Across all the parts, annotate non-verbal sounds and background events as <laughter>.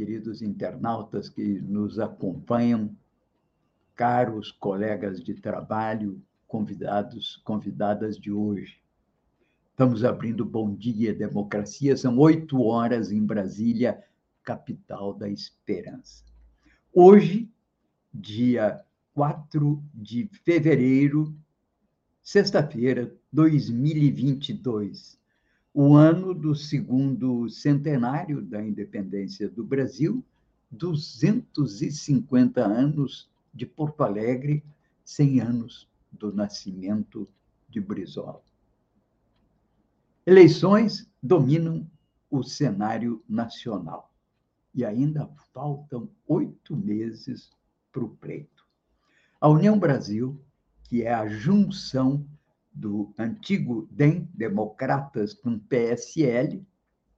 queridos internautas que nos acompanham, caros colegas de trabalho, convidados, convidadas de hoje. Estamos abrindo Bom Dia Democracia, são oito horas em Brasília, capital da esperança. Hoje, dia 4 de fevereiro, sexta-feira, 2022 o ano do segundo centenário da independência do Brasil, 250 anos de Porto Alegre, 100 anos do nascimento de Brizola. Eleições dominam o cenário nacional e ainda faltam oito meses para o pleito. A União Brasil, que é a junção do antigo DEM, Democratas, com PSL,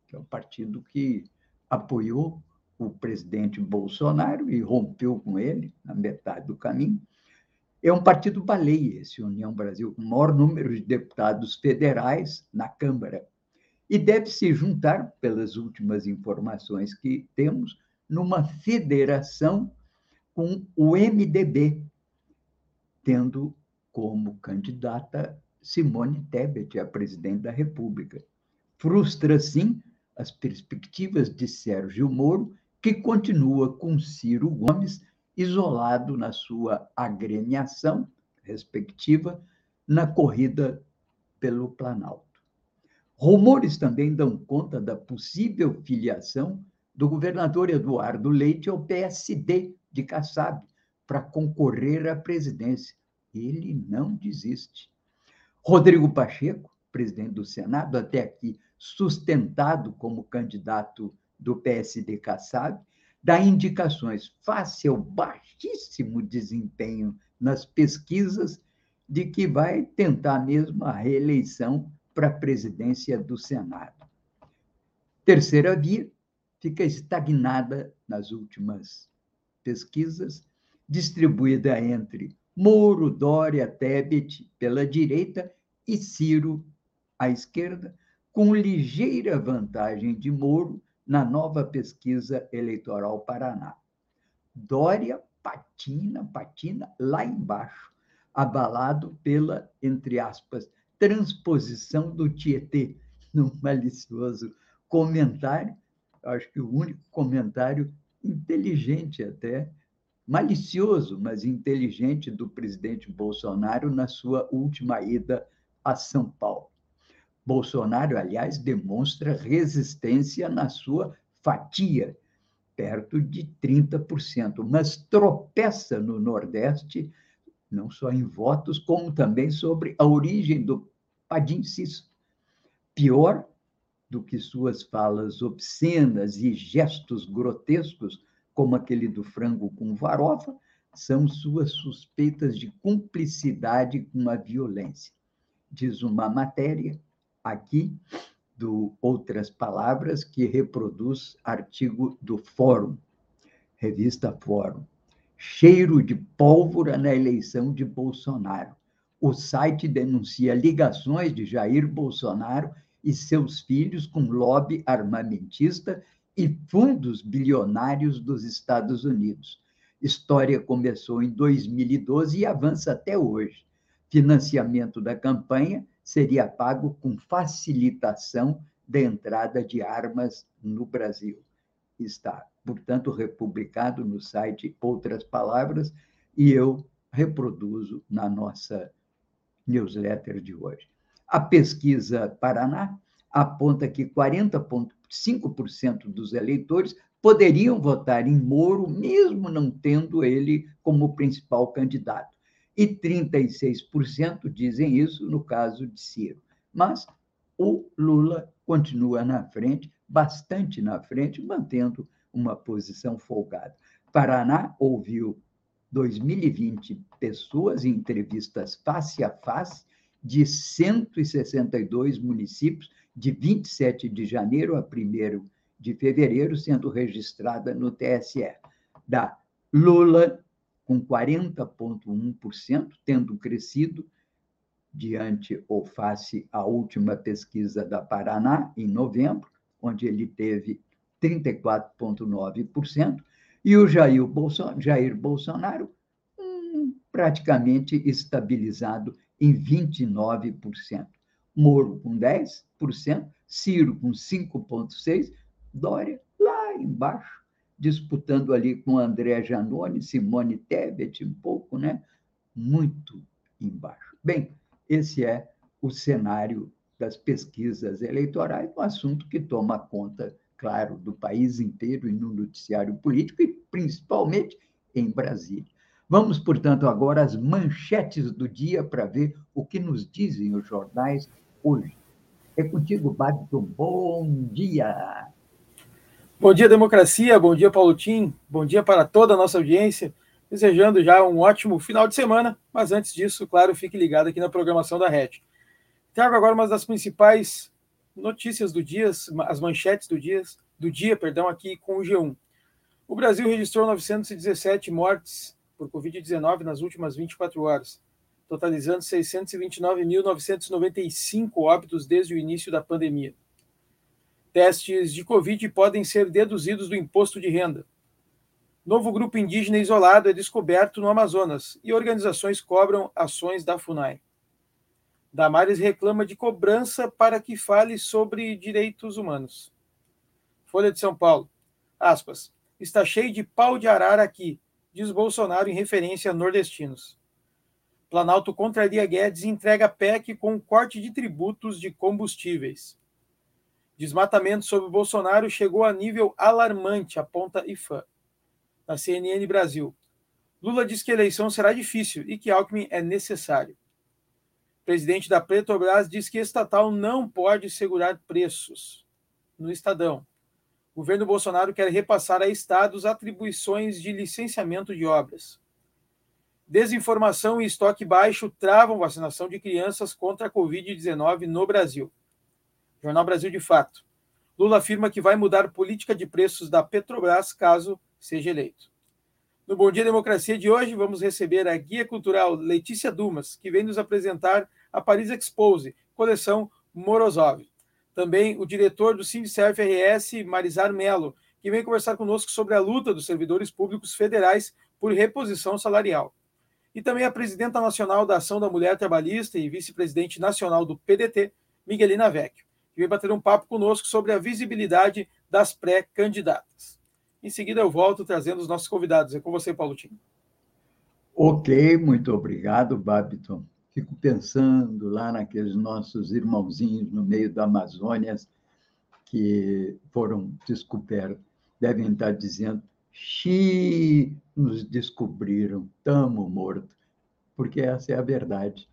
que é o partido que apoiou o presidente Bolsonaro e rompeu com ele na metade do caminho. É um partido baleia, esse União Brasil, com o maior número de deputados federais na Câmara. E deve se juntar, pelas últimas informações que temos, numa federação com o MDB, tendo como candidata Simone Tebet a presidente da República. Frustra, sim, as perspectivas de Sérgio Moro, que continua com Ciro Gomes isolado na sua agremiação respectiva na corrida pelo Planalto. Rumores também dão conta da possível filiação do governador Eduardo Leite ao PSD de Kassab para concorrer à presidência ele não desiste. Rodrigo Pacheco, presidente do Senado, até aqui sustentado como candidato do PSD Kassab, dá indicações face ao baixíssimo desempenho nas pesquisas de que vai tentar mesmo a reeleição para a presidência do Senado. Terceira via fica estagnada nas últimas pesquisas, distribuída entre Moro, Dória, Tebet pela direita e Ciro à esquerda, com ligeira vantagem de Moro na nova pesquisa eleitoral Paraná. Dória patina, patina lá embaixo, abalado pela, entre aspas, transposição do Tietê, num malicioso comentário, acho que o único comentário inteligente até, malicioso, mas inteligente do presidente Bolsonaro na sua última ida a São Paulo. Bolsonaro, aliás, demonstra resistência na sua fatia, perto de 30%, mas tropeça no Nordeste, não só em votos, como também sobre a origem do Padim Ciso. Pior do que suas falas obscenas e gestos grotescos como aquele do frango com farofa, são suas suspeitas de cumplicidade com a violência. Diz uma matéria aqui, do Outras Palavras, que reproduz artigo do Fórum, revista Fórum. Cheiro de pólvora na eleição de Bolsonaro. O site denuncia ligações de Jair Bolsonaro e seus filhos com lobby armamentista e fundos bilionários dos Estados Unidos. História começou em 2012 e avança até hoje. Financiamento da campanha seria pago com facilitação da entrada de armas no Brasil. Está, portanto, republicado no site Outras Palavras e eu reproduzo na nossa newsletter de hoje. A pesquisa Paraná aponta que 40,5% dos eleitores poderiam votar em Moro, mesmo não tendo ele como principal candidato. E 36% dizem isso no caso de Ciro. Mas o Lula continua na frente, bastante na frente, mantendo uma posição folgada. Paraná ouviu 2020 pessoas em entrevistas face a face de 162 municípios, de 27 de janeiro a 1 de fevereiro, sendo registrada no TSE. Da Lula, com 40,1%, tendo crescido diante ou face à última pesquisa da Paraná, em novembro, onde ele teve 34,9%, e o Jair Bolsonaro, Jair Bolsonaro hum, praticamente estabilizado em 29%. Moro com 10%, Ciro com 5,6%, Dória lá embaixo, disputando ali com André Janone, Simone Tebet, um pouco, né? Muito embaixo. Bem, esse é o cenário das pesquisas eleitorais, um assunto que toma conta, claro, do país inteiro e no noticiário político e principalmente em Brasília. Vamos, portanto, agora às manchetes do dia para ver o que nos dizem os jornais hoje. É contigo, Babton. Bom dia! Bom dia, democracia. Bom dia, Paulo Tim. Bom dia para toda a nossa audiência. Desejando já um ótimo final de semana, mas antes disso, claro, fique ligado aqui na programação da RED. Trago agora uma das principais notícias do dia, as manchetes do dia, do dia, perdão, aqui com o G1. O Brasil registrou 917 mortes por Covid-19 nas últimas 24 horas, totalizando 629.995 óbitos desde o início da pandemia. Testes de Covid podem ser deduzidos do imposto de renda. Novo grupo indígena isolado é descoberto no Amazonas e organizações cobram ações da FUNAI. Damares reclama de cobrança para que fale sobre direitos humanos. Folha de São Paulo. Aspas. Está cheio de pau de arara aqui, diz Bolsonaro em referência a nordestinos. Planalto contraria Guedes e entrega PEC com corte de tributos de combustíveis. Desmatamento sobre Bolsonaro chegou a nível alarmante, aponta IFAM na CNN Brasil. Lula diz que a eleição será difícil e que Alckmin é necessário. O presidente da Petrobras diz que estatal não pode segurar preços. No Estadão. O governo Bolsonaro quer repassar a estados atribuições de licenciamento de obras. Desinformação e estoque baixo travam vacinação de crianças contra a Covid-19 no Brasil. Jornal Brasil de Fato. Lula afirma que vai mudar política de preços da Petrobras caso seja eleito. No Bom Dia Democracia de hoje, vamos receber a guia cultural Letícia Dumas, que vem nos apresentar a Paris Expose, coleção Morozov. Também o diretor do Sindicerf RS, Marizar Melo, que vem conversar conosco sobre a luta dos servidores públicos federais por reposição salarial. E também a presidenta nacional da Ação da Mulher Trabalhista e vice-presidente nacional do PDT, Miguelina Vecchio, que vem bater um papo conosco sobre a visibilidade das pré-candidatas. Em seguida, eu volto trazendo os nossos convidados. É com você, Paulo Tim. Ok, muito obrigado, Babiton. Fico pensando lá naqueles nossos irmãozinhos no meio da Amazônia que foram descobertos. Devem estar dizendo: Xi, nos descobriram, estamos mortos. Porque essa é a verdade.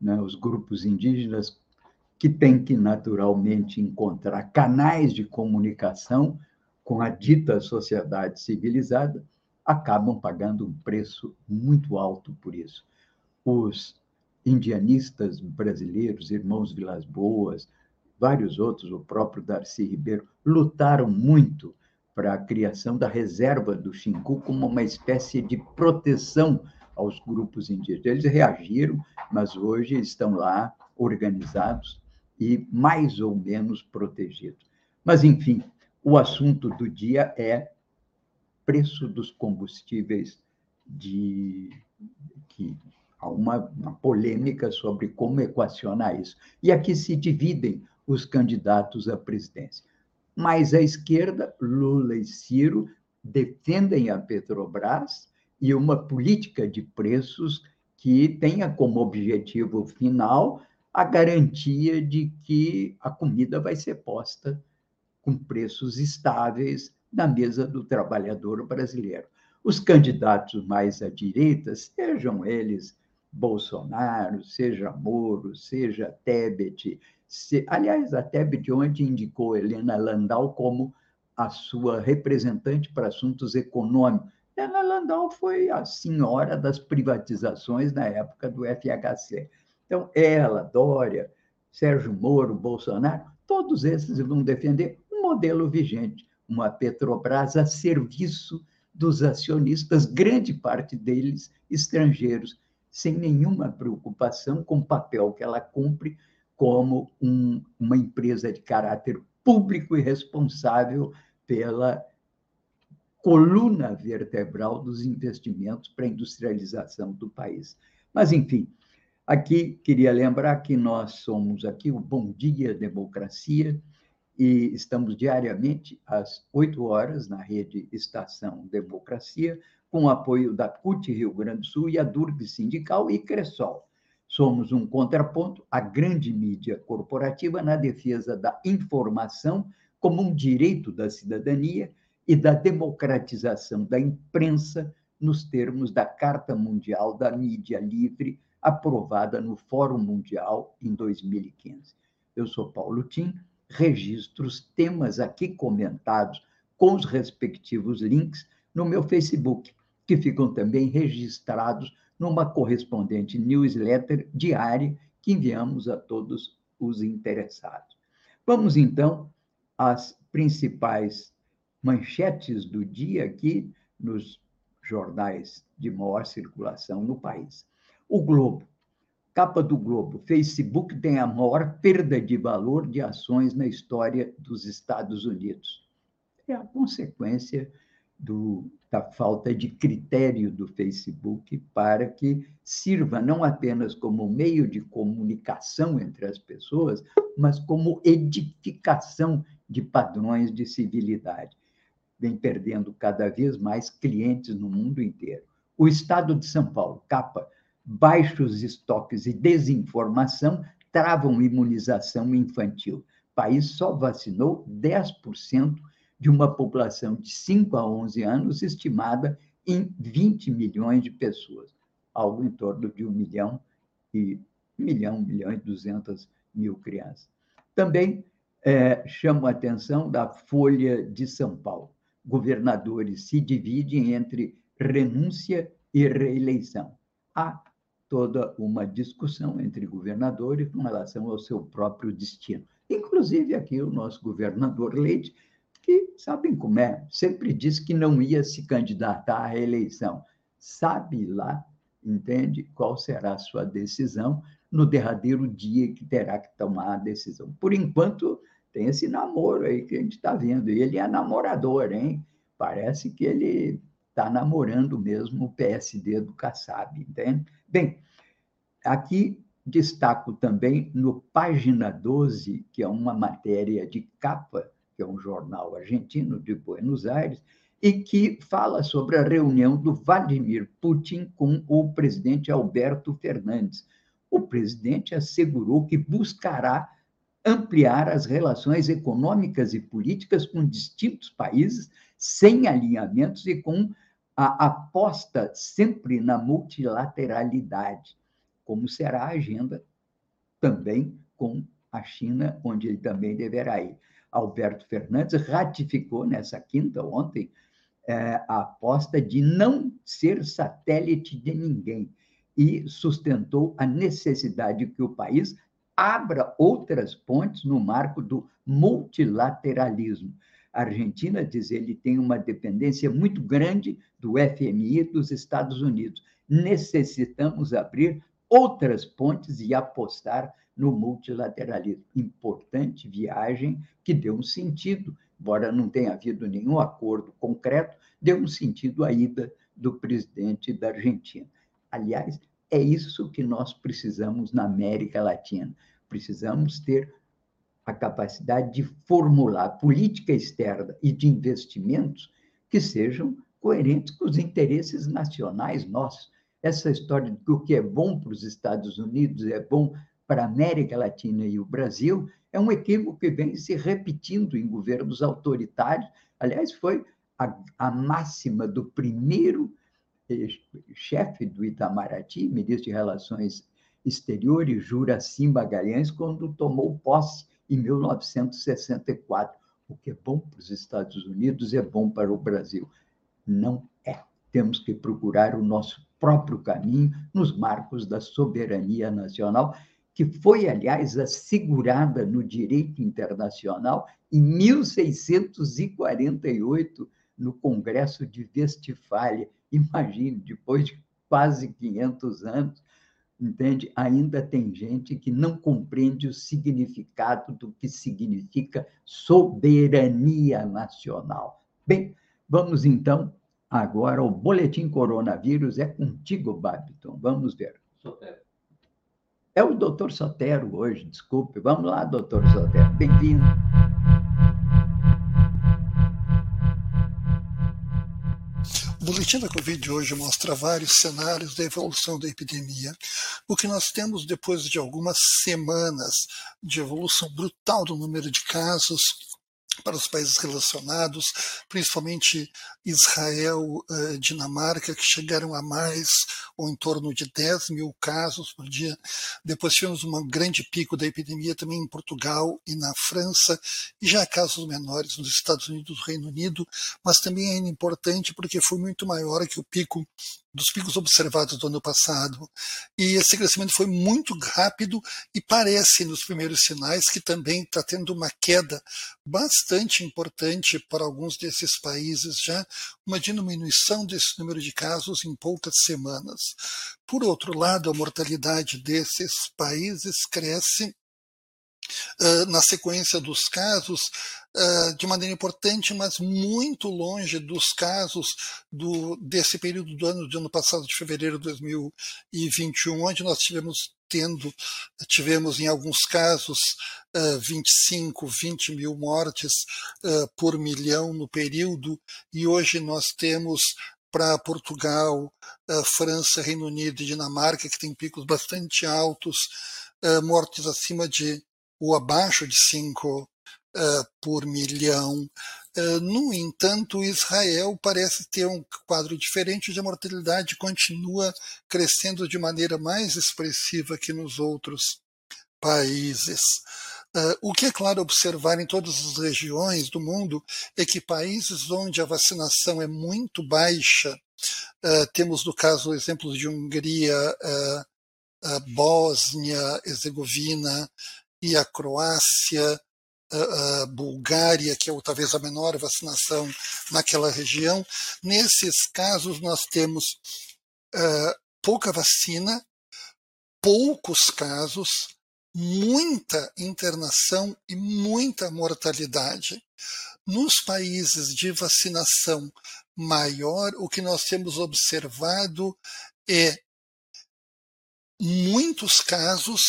Né? Os grupos indígenas que têm que naturalmente encontrar canais de comunicação com a dita sociedade civilizada, acabam pagando um preço muito alto por isso. Os indianistas brasileiros, irmãos Vilas Boas, vários outros, o próprio Darcy Ribeiro, lutaram muito para a criação da reserva do Xingu como uma espécie de proteção aos grupos indígenas. Eles reagiram, mas hoje estão lá organizados e mais ou menos protegidos. Mas, enfim, o assunto do dia é preço dos combustíveis de que há uma, uma, polêmica sobre como equacionar isso. E aqui se dividem os candidatos à presidência. Mas a esquerda, Lula e Ciro, defendem a Petrobras e uma política de preços que tenha como objetivo final a garantia de que a comida vai ser posta com preços estáveis na mesa do trabalhador brasileiro. Os candidatos mais à direita, sejam eles Bolsonaro, seja Moro, seja Tebet, se... aliás, a Tebet ontem indicou Helena Landau como a sua representante para assuntos econômicos. Helena Landau foi a senhora das privatizações na época do FHC. Então, ela, Dória, Sérgio Moro, Bolsonaro, todos esses vão defender um modelo vigente, uma Petrobras a serviço dos acionistas, grande parte deles estrangeiros, sem nenhuma preocupação com o papel que ela cumpre como um, uma empresa de caráter público e responsável pela coluna vertebral dos investimentos para a industrialização do país. Mas, enfim, aqui queria lembrar que nós somos aqui o Bom Dia Democracia e estamos diariamente às 8 horas na rede Estação Democracia, com apoio da CUT Rio Grande do Sul e a Durg Sindical e Cressol. Somos um contraponto à grande mídia corporativa na defesa da informação como um direito da cidadania e da democratização da imprensa nos termos da Carta Mundial da Mídia Livre, aprovada no Fórum Mundial em 2015. Eu sou Paulo Tim, registro os temas aqui comentados com os respectivos links no meu Facebook, que ficam também registrados numa correspondente newsletter diária que enviamos a todos os interessados. Vamos então às principais manchetes do dia aqui nos jornais de maior circulação no país. O Globo. Capa do Globo. Facebook tem a maior perda de valor de ações na história dos Estados Unidos. É a consequência do, da falta de critério do Facebook para que sirva não apenas como meio de comunicação entre as pessoas, mas como edificação de padrões de civilidade. Vem perdendo cada vez mais clientes no mundo inteiro. O Estado de São Paulo, capa, baixos estoques e desinformação travam imunização infantil. O país só vacinou 10% de uma população de 5 a 11 anos, estimada em 20 milhões de pessoas, algo em torno de 1 milhão e 1 milhão, 1 milhão e 200 mil crianças. Também é, chamo a atenção da Folha de São Paulo. Governadores se dividem entre renúncia e reeleição. Há toda uma discussão entre governadores com relação ao seu próprio destino. Inclusive aqui o nosso governador Leite que sabem como é, sempre disse que não ia se candidatar à reeleição. Sabe lá, entende, qual será a sua decisão no derradeiro dia que terá que tomar a decisão. Por enquanto, tem esse namoro aí que a gente está vendo. E ele é namorador, hein? Parece que ele está namorando mesmo o PSD do Kassab, entende? Bem, aqui destaco também no página 12, que é uma matéria de capa que é um jornal argentino de Buenos Aires, e que fala sobre a reunião do Vladimir Putin com o presidente Alberto Fernandes. O presidente assegurou que buscará ampliar as relações econômicas e políticas com distintos países, sem alinhamentos e com a aposta sempre na multilateralidade, como será a agenda também com a China, onde ele também deverá ir. Alberto Fernandes ratificou nessa quinta, ontem, é, a aposta de não ser satélite de ninguém e sustentou a necessidade de que o país abra outras pontes no marco do multilateralismo. A Argentina, diz ele, tem uma dependência muito grande do FMI dos Estados Unidos. Necessitamos abrir outras pontes e apostar no multilateralismo. Importante viagem que deu um sentido, embora não tenha havido nenhum acordo concreto, deu um sentido à ida do presidente da Argentina. Aliás, é isso que nós precisamos na América Latina. Precisamos ter a capacidade de formular política externa e de investimentos que sejam coerentes com os interesses nacionais nossos. Essa história de que o que é bom para os Estados Unidos é bom para a América Latina e o Brasil é um equívoco que vem se repetindo em governos autoritários. Aliás, foi a, a máxima do primeiro eh, chefe do Itamaraty, ministro de Relações Exteriores, Juracim Magalhães, quando tomou posse em 1964. o que é bom para os Estados Unidos é bom para o Brasil. Não é. Temos que procurar o nosso próprio caminho nos marcos da soberania nacional, que foi, aliás, assegurada no direito internacional em 1648, no Congresso de Westfália. Imagine, depois de quase 500 anos, entende? Ainda tem gente que não compreende o significado do que significa soberania nacional. Bem, vamos então agora ao boletim coronavírus. É contigo, Babiton. Vamos ver. Sotero. É o doutor Sotero hoje, desculpe. Vamos lá, doutor Sotero. Bem-vindo. O boletim da Covid de hoje mostra vários cenários da evolução da epidemia. O que nós temos depois de algumas semanas de evolução brutal do número de casos, para os países relacionados, principalmente Israel, eh, Dinamarca, que chegaram a mais ou em torno de 10 mil casos por dia. Depois tivemos um grande pico da epidemia também em Portugal e na França, e já casos menores nos Estados Unidos e Reino Unido, mas também é importante porque foi muito maior que o pico dos picos observados do ano passado. E esse crescimento foi muito rápido e parece, nos primeiros sinais, que também está tendo uma queda bastante importante para alguns desses países já, uma diminuição desse número de casos em poucas semanas. Por outro lado, a mortalidade desses países cresce Uh, na sequência dos casos, de maneira importante, mas muito longe dos casos do, desse período do ano, do ano passado, de fevereiro de 2021, onde nós tivemos tendo, tivemos em alguns casos uh, 25, 20 mil mortes uh, por milhão no período, e hoje nós temos para Portugal, França, Reino Unido e Dinamarca, que tem picos bastante altos, mortes acima de ou abaixo de 5 por milhão. no entanto, Israel parece ter um quadro diferente de mortalidade continua crescendo de maneira mais expressiva que nos outros países. Uh, o que é claro observar em todas as regiões do mundo é que países onde a vacinação é muito baixa, uh, temos no caso exemplos de Hungria, uh, Bósnia, Herzegovina e a Croácia, a, Bulgária, que é talvez a menor vacinação naquela região. Nesses casos, nós temos pouca vacina, poucos casos, muita internação e muita mortalidade. Nos países de vacinação maior, o que nós temos observado é muitos casos,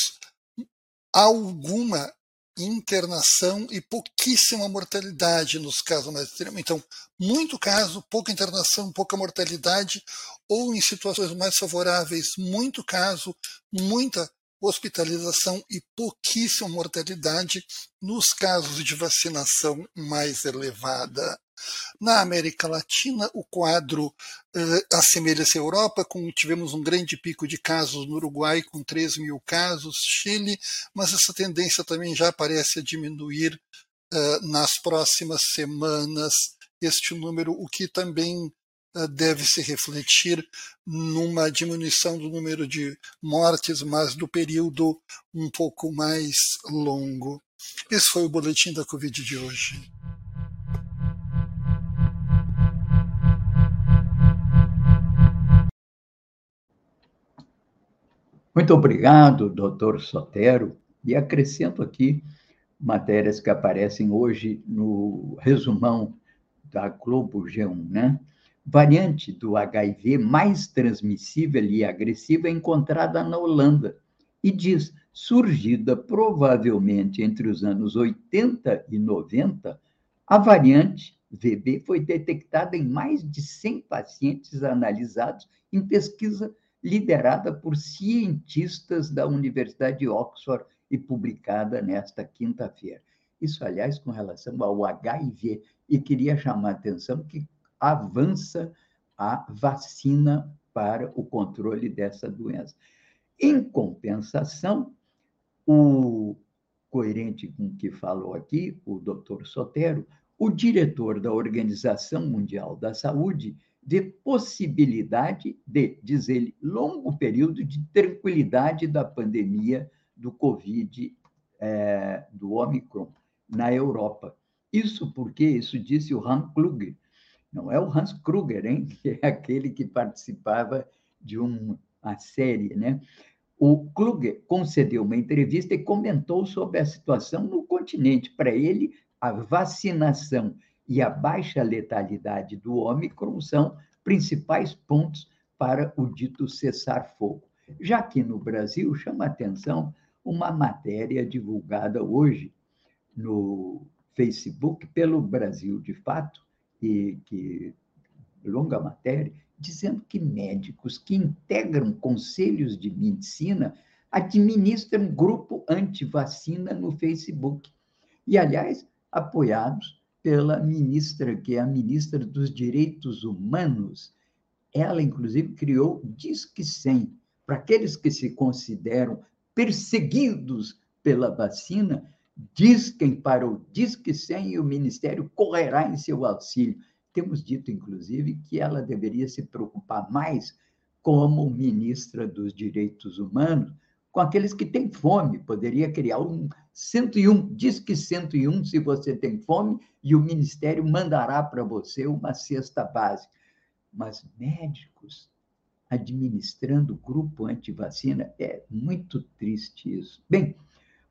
alguma internação e pouquíssima mortalidade nos casos mais extremos. Então, muito caso, pouca internação, pouca mortalidade, ou em situações mais favoráveis, muito caso, muita hospitalização e pouquíssima mortalidade nos casos de vacinação mais elevada. Na América Latina, o quadro eh, assemelha-se à Europa, com, tivemos um grande pico de casos no Uruguai, com 3 mil casos, Chile, mas essa tendência também já parece diminuir eh, nas próximas semanas este número, o que também deve se refletir numa diminuição do número de mortes, mas do período um pouco mais longo. Esse foi o boletim da Covid de hoje. Muito obrigado, doutor Sotero. E acrescento aqui matérias que aparecem hoje no resumão da Globo G1, né? Variante do HIV mais transmissível e agressiva encontrada na Holanda e diz surgida provavelmente entre os anos 80 e 90, a variante VB foi detectada em mais de 100 pacientes analisados em pesquisa liderada por cientistas da Universidade de Oxford e publicada nesta quinta-feira. Isso, aliás, com relação ao HIV, e queria chamar a atenção que avança a vacina para o controle dessa doença. Em compensação, o coerente com o que falou aqui o doutor Sotero, o diretor da Organização Mundial da Saúde vê possibilidade de, diz ele, longo período de tranquilidade da pandemia do Covid, é, do Omicron, na Europa. Isso porque, isso disse o Hans Kluge, não é o Hans Kruger, hein? <laughs> que é aquele que participava de uma série, né? O Kluge concedeu uma entrevista e comentou sobre a situação no continente. Para ele, a vacinação e a baixa letalidade do Ômicron são principais pontos para o dito cessar-fogo. Já que no Brasil, chama atenção uma matéria divulgada hoje no Facebook pelo Brasil de Fato, que longa matéria, dizendo que médicos que integram conselhos de medicina administram grupo anti-vacina no Facebook. E, aliás, apoiados pela ministra, que é a ministra dos Direitos Humanos. Ela, inclusive, criou Disque 100, para aqueles que se consideram perseguidos pela vacina, disquem para o Disque 100 e o Ministério correrá em seu auxílio. Temos dito, inclusive, que ela deveria se preocupar mais, como ministra dos Direitos Humanos, com aqueles que têm fome. Poderia criar um 101, diz que 101 se você tem fome, e o Ministério mandará para você uma cesta básica. Mas médicos administrando grupo antivacina, é muito triste isso. Bem,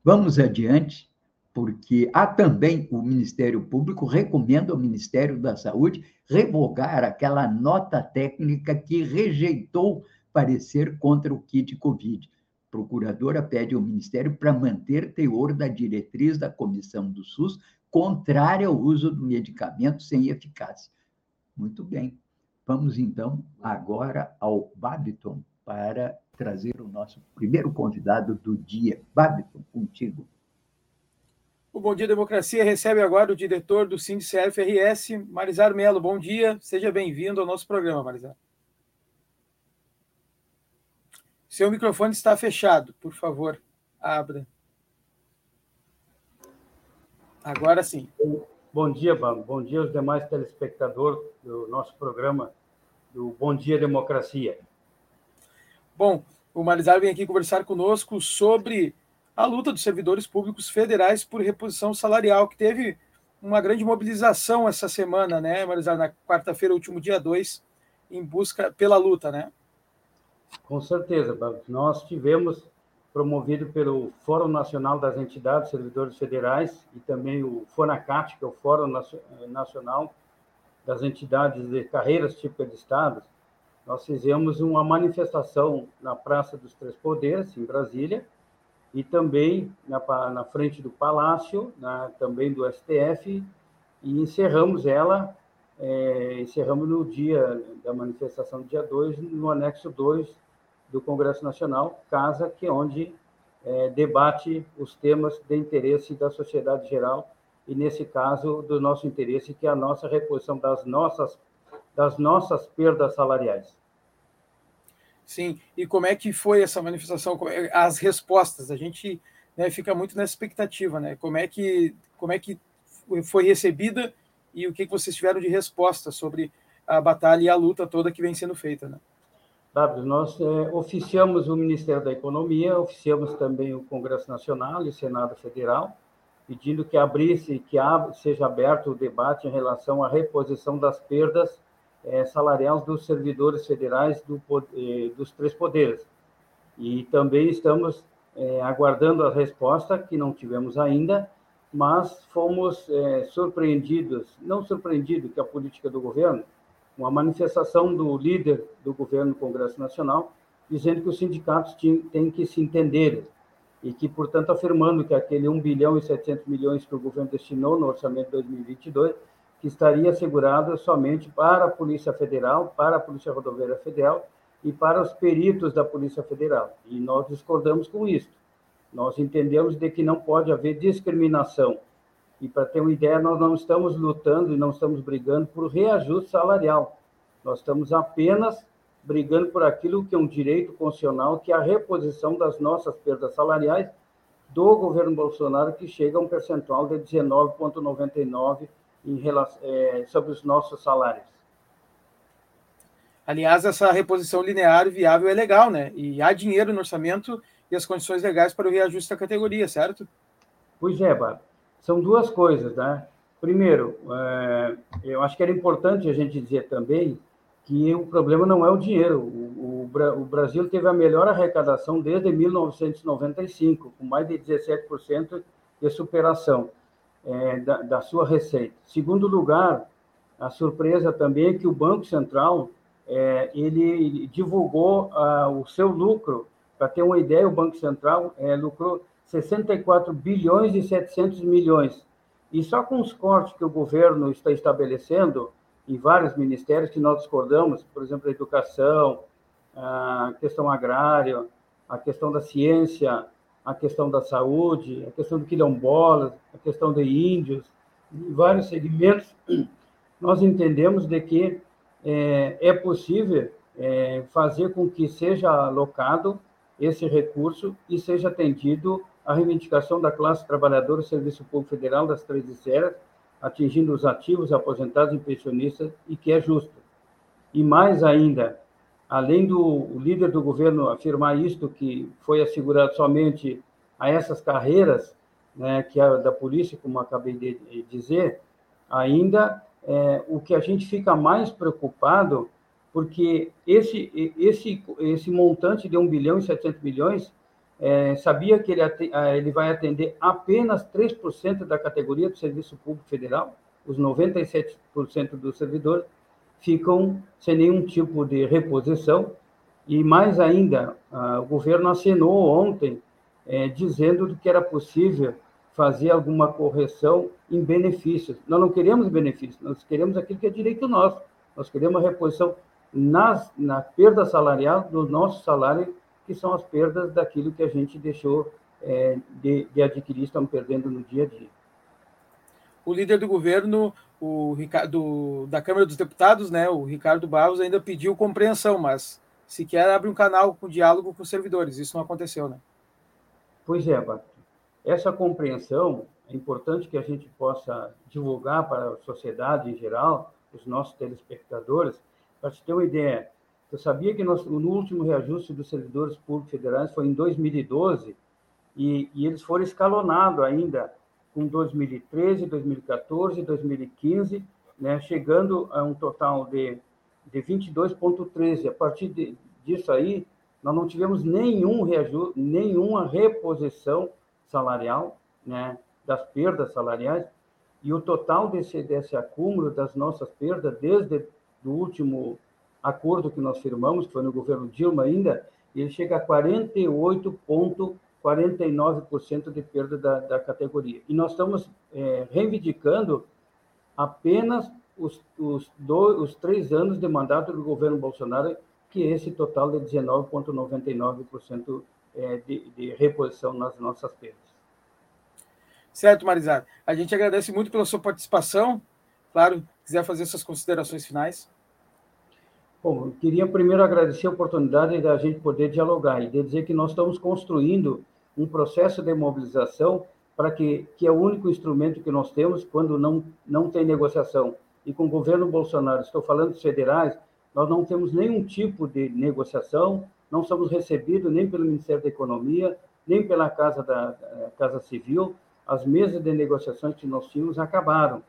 vamos adiante porque há também o Ministério Público recomenda ao Ministério da Saúde revogar aquela nota técnica que rejeitou parecer contra o kit Covid. A procuradora pede ao Ministério para manter teor da diretriz da comissão do SUS contrária ao uso do medicamento sem eficácia. Muito bem. Vamos então agora ao Babiton para trazer o nosso primeiro convidado do dia. Babiton, contigo. O Bom Dia Democracia recebe agora o diretor do SINDCF-RS, Marizar Melo. Bom dia, seja bem-vindo ao nosso programa, Marizar. Seu microfone está fechado, por favor, abra. Agora sim. Bom dia, Bam. Bom dia aos demais telespectadores do nosso programa do Bom Dia Democracia. Bom, o Marizar vem aqui conversar conosco sobre a luta dos servidores públicos federais por reposição salarial, que teve uma grande mobilização essa semana, né, Marizar, na quarta-feira, último dia 2, em busca pela luta, né? Com certeza, nós tivemos promovido pelo Fórum Nacional das Entidades Servidores Federais e também o FONACAT, que é o Fórum Nacional das Entidades de Carreiras Típicas de Estados, nós fizemos uma manifestação na Praça dos Três Poderes, em Brasília, e também na, na frente do Palácio, na, também do STF, e encerramos ela, é, encerramos no dia da manifestação, dia 2, no anexo 2 do Congresso Nacional, casa que é onde é, debate os temas de interesse da sociedade geral, e nesse caso, do nosso interesse, que é a nossa reposição das nossas, das nossas perdas salariais. Sim, e como é que foi essa manifestação? É, as respostas, a gente né, fica muito nessa expectativa, né? Como é que, como é que foi recebida e o que vocês tiveram de resposta sobre a batalha e a luta toda que vem sendo feita, né? Nós é, oficiamos o Ministério da Economia, oficiamos também o Congresso Nacional e o Senado Federal, pedindo que abrisse, que seja aberto o debate em relação à reposição das perdas é, salariais dos servidores federais do, é, dos três poderes. E também estamos é, aguardando a resposta, que não tivemos ainda, mas fomos é, surpreendidos, não surpreendido que a política do governo, uma manifestação do líder do governo do Congresso Nacional, dizendo que os sindicatos têm que se entender e que, portanto, afirmando que aquele 1 bilhão e 700 milhões que o governo destinou no orçamento de 2022 que estaria assegurada somente para a Polícia Federal, para a Polícia Rodoviária Federal e para os peritos da Polícia Federal. E nós discordamos com isso. Nós entendemos de que não pode haver discriminação. E para ter uma ideia, nós não estamos lutando e não estamos brigando por reajuste salarial. Nós estamos apenas brigando por aquilo que é um direito constitucional, que é a reposição das nossas perdas salariais do governo Bolsonaro, que chega a um percentual de 19,99% é, sobre os nossos salários. Aliás, essa reposição linear e viável é legal, né? E há dinheiro no orçamento e as condições legais para o reajuste da categoria, certo? Pois é, Bárbara. São duas coisas, né? Primeiro, é, eu acho que era importante a gente dizer também que o problema não é o dinheiro. O, o, o Brasil teve a melhor arrecadação desde 1995, com mais de 17% de superação é, da, da sua receita. Segundo lugar, a surpresa também é que o Banco Central é, ele divulgou ah, o seu lucro. Para ter uma ideia, o Banco Central é, lucrou 64 bilhões e 700 milhões. E só com os cortes que o governo está estabelecendo em vários ministérios que nós discordamos, por exemplo, a educação, a questão agrária, a questão da ciência, a questão da saúde, a questão do quilombolas, a questão de índios, vários segmentos, nós entendemos de que é, é possível é, fazer com que seja alocado esse recurso e seja atendido a reivindicação da classe trabalhadora do Serviço Público Federal das três esferas, atingindo os ativos, aposentados e pensionistas, e que é justo. E mais ainda, além do líder do governo afirmar isto, que foi assegurado somente a essas carreiras, né, que é da polícia, como acabei de dizer, ainda é, o que a gente fica mais preocupado, porque esse, esse, esse montante de 1 bilhão e 700 milhões, é, sabia que ele, ele vai atender apenas 3% da categoria do Serviço Público Federal, os 97% dos servidores ficam sem nenhum tipo de reposição, e mais ainda, o governo assinou ontem é, dizendo que era possível fazer alguma correção em benefícios. Nós não queremos benefícios, nós queremos aquilo que é direito nosso. Nós queremos a reposição nas, na perda salarial do nosso salário, que são as perdas daquilo que a gente deixou é, de, de adquirir, estamos perdendo no dia a dia. O líder do governo, o Ricardo, da Câmara dos Deputados, né, o Ricardo Barros, ainda pediu compreensão, mas sequer abre um canal com diálogo com os servidores. Isso não aconteceu, né? Pois é, Bato. Essa compreensão é importante que a gente possa divulgar para a sociedade em geral, os nossos telespectadores, para te ter uma ideia. Eu sabia que nós, no último reajuste dos servidores públicos federais foi em 2012 e, e eles foram escalonados ainda com 2013, 2014, 2015, né, chegando a um total de, de 22,13. A partir de, disso aí, nós não tivemos nenhum reajuste, nenhuma reposição salarial, né, das perdas salariais, e o total desse, desse acúmulo das nossas perdas, desde o último acordo que nós firmamos, que foi no governo Dilma ainda, ele chega a 48,49% de perda da, da, categoria. E nós estamos é, reivindicando apenas os, os, dois, os três anos de mandato do governo Bolsonaro, que é esse total de 19,99% é, de, de reposição nas nossas perdas. Certo, Marizar. A gente agradece muito pela sua participação. Claro, quiser fazer suas considerações finais. Bom, eu queria primeiro agradecer a oportunidade da gente poder dialogar e de dizer que nós estamos construindo um processo de mobilização para que, que é o único instrumento que nós temos quando não, não tem negociação. E com o governo Bolsonaro, estou falando dos federais, nós não temos nenhum tipo de negociação, não somos recebidos nem pelo Ministério da Economia, nem pela Casa, da, Casa Civil, as mesas de negociações que nós tínhamos acabaram.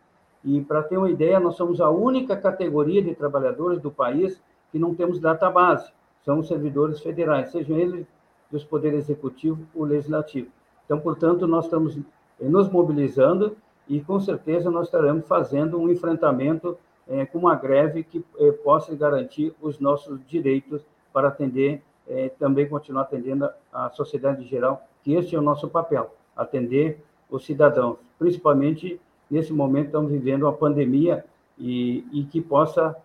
E, para ter uma ideia, nós somos a única categoria de trabalhadores do país que não temos database. São os servidores federais, sejam eles dos poderes executivo ou legislativo. Então, portanto, nós estamos nos mobilizando e, com certeza, nós estaremos fazendo um enfrentamento é, com uma greve que é, possa garantir os nossos direitos para atender, é, também continuar atendendo a sociedade em geral, que este é o nosso papel, atender os cidadãos, principalmente nesse momento estamos vivendo uma pandemia e, e que possa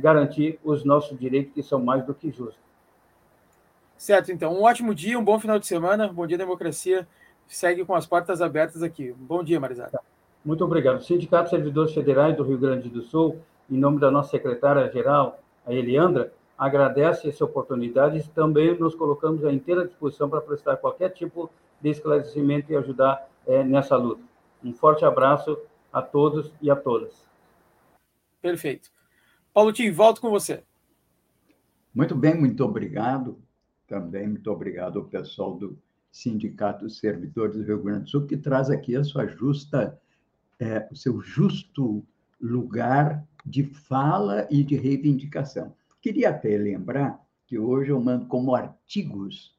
garantir os nossos direitos, que são mais do que justos. Certo, então, um ótimo dia, um bom final de semana, bom dia, democracia. Segue com as portas abertas aqui. Bom dia, Marizada. Muito obrigado. O Sindicato de Servidores Federais do Rio Grande do Sul, em nome da nossa secretária-geral, a Eliandra, agradece essa oportunidade e também nos colocamos à inteira disposição para prestar qualquer tipo de esclarecimento e ajudar é, nessa luta. Um forte abraço a todos e a todas. Perfeito. Paulo Tim, volto com você. Muito bem, muito obrigado. Também muito obrigado ao pessoal do Sindicato dos Servidores do Rio Grande do Sul, que traz aqui a sua justa, é, o seu justo lugar de fala e de reivindicação. Queria até lembrar que hoje eu mando como artigos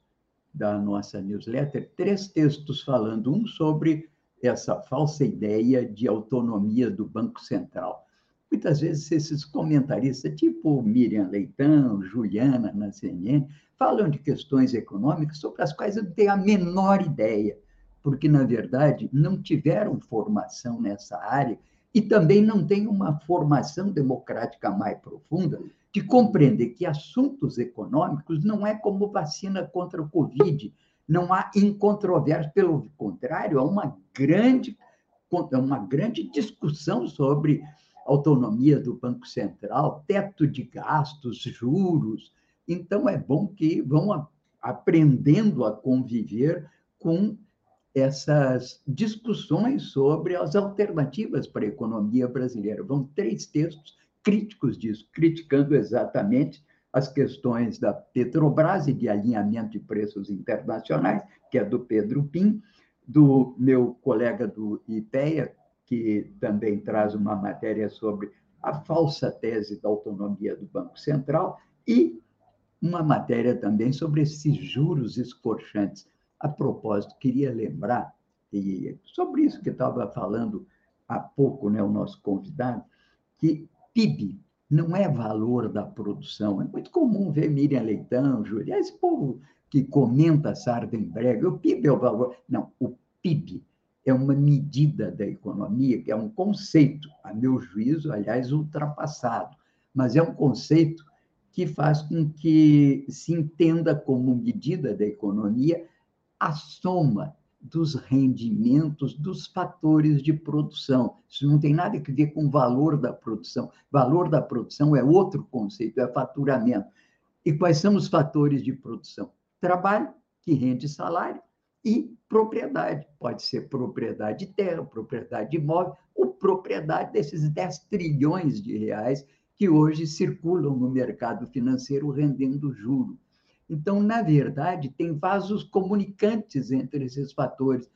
da nossa newsletter três textos falando, um sobre essa falsa ideia de autonomia do Banco Central. Muitas vezes esses comentaristas, tipo Miriam Leitão, Juliana na CNN, falam de questões econômicas sobre as quais eu não tenho a menor ideia, porque, na verdade, não tiveram formação nessa área e também não têm uma formação democrática mais profunda de compreender que assuntos econômicos não é como vacina contra o Covid, não há incontrovérsia, pelo contrário, há uma grande, uma grande discussão sobre autonomia do Banco Central, teto de gastos, juros. Então, é bom que vão aprendendo a conviver com essas discussões sobre as alternativas para a economia brasileira. Vão três textos críticos disso, criticando exatamente as questões da Petrobras e de alinhamento de preços internacionais, que é do Pedro Pim, do meu colega do IPEA, que também traz uma matéria sobre a falsa tese da autonomia do Banco Central, e uma matéria também sobre esses juros escorchantes. A propósito, queria lembrar, e sobre isso que estava falando há pouco né, o nosso convidado, que PIB não é valor da produção. É muito comum ver Miriam Leitão, Júlia, esse povo que comenta Sardenbreg, o PIB é o valor. Não, o PIB é uma medida da economia, que é um conceito, a meu juízo, aliás, ultrapassado, mas é um conceito que faz com que se entenda como medida da economia a soma dos rendimentos dos fatores de produção. Isso não tem nada a ver com o valor da produção. Valor da produção é outro conceito, é faturamento. E quais são os fatores de produção? Trabalho, que rende salário, e propriedade. Pode ser propriedade de terra, propriedade de imóvel, ou propriedade desses 10 trilhões de reais que hoje circulam no mercado financeiro rendendo juro. Então, na verdade, tem vasos comunicantes entre esses fatores.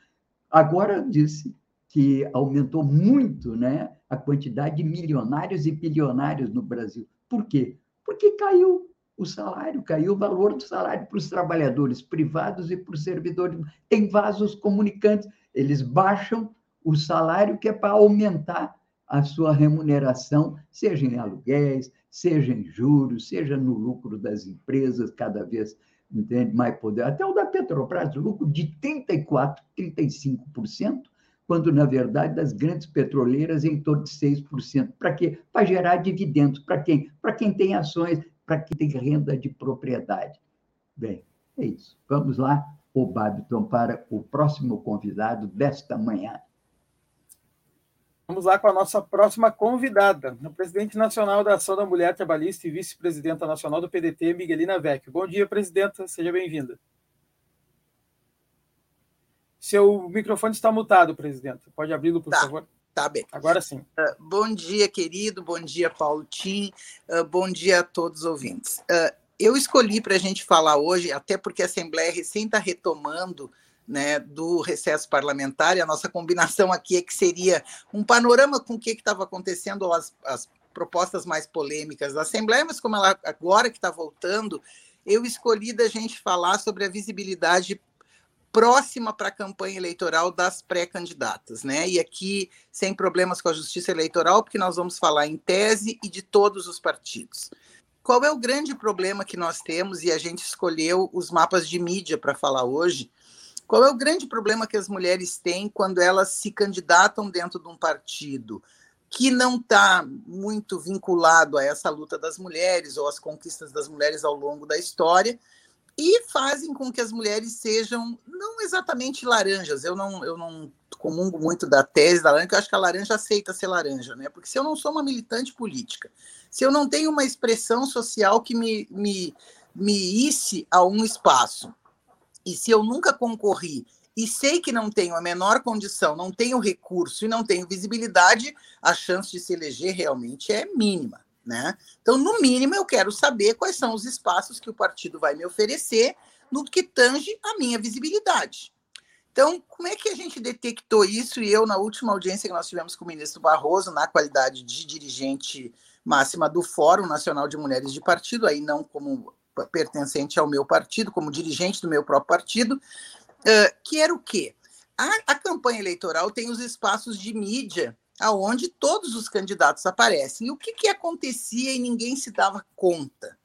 Agora disse que aumentou muito né, a quantidade de milionários e bilionários no Brasil. Por quê? Porque caiu o salário, caiu o valor do salário para os trabalhadores privados e para os servidores. Tem vasos comunicantes, eles baixam o salário que é para aumentar a sua remuneração, seja em aluguéis, seja em juros, seja no lucro das empresas, cada vez entende, mais poder. Até o da Petrobras, lucro de 34%, 35%, quando, na verdade, das grandes petroleiras em torno de 6%. Para quê? Para gerar dividendos. Para quem? Para quem tem ações, para quem tem renda de propriedade. Bem, é isso. Vamos lá, o Babiton, para o próximo convidado desta manhã. Vamos lá com a nossa próxima convidada, a presidente nacional da Ação da Mulher Trabalhista e vice-presidenta nacional do PDT, Miguelina Vecchio. Bom dia, presidenta, seja bem-vinda. Seu microfone está mutado, presidenta. Pode abri-lo, por tá, favor? Tá bem. Agora sim. Uh, bom dia, querido. Bom dia, Paulo Tim. Uh, bom dia a todos os ouvintes. Uh, eu escolhi para a gente falar hoje, até porque a Assembleia recém está retomando né, do recesso parlamentar, e a nossa combinação aqui é que seria um panorama com o que estava acontecendo, as, as propostas mais polêmicas da Assembleia, mas como ela agora que está voltando, eu escolhi da gente falar sobre a visibilidade próxima para a campanha eleitoral das pré-candidatas, né? E aqui sem problemas com a justiça eleitoral, porque nós vamos falar em tese e de todos os partidos. Qual é o grande problema que nós temos e a gente escolheu os mapas de mídia para falar hoje? Qual é o grande problema que as mulheres têm quando elas se candidatam dentro de um partido que não está muito vinculado a essa luta das mulheres ou às conquistas das mulheres ao longo da história e fazem com que as mulheres sejam não exatamente laranjas. Eu não, eu não comungo muito da tese da laranja, porque eu acho que a laranja aceita ser laranja, né? Porque se eu não sou uma militante política, se eu não tenho uma expressão social que me, me, me isse a um espaço, e se eu nunca concorri e sei que não tenho a menor condição, não tenho recurso e não tenho visibilidade, a chance de se eleger realmente é mínima. Né? Então, no mínimo, eu quero saber quais são os espaços que o partido vai me oferecer no que tange a minha visibilidade. Então, como é que a gente detectou isso? E eu, na última audiência que nós tivemos com o ministro Barroso, na qualidade de dirigente máxima do Fórum Nacional de Mulheres de Partido, aí não como pertencente ao meu partido, como dirigente do meu próprio partido, que era o quê? A, a campanha eleitoral tem os espaços de mídia aonde todos os candidatos aparecem. E o que, que acontecia e ninguém se dava conta?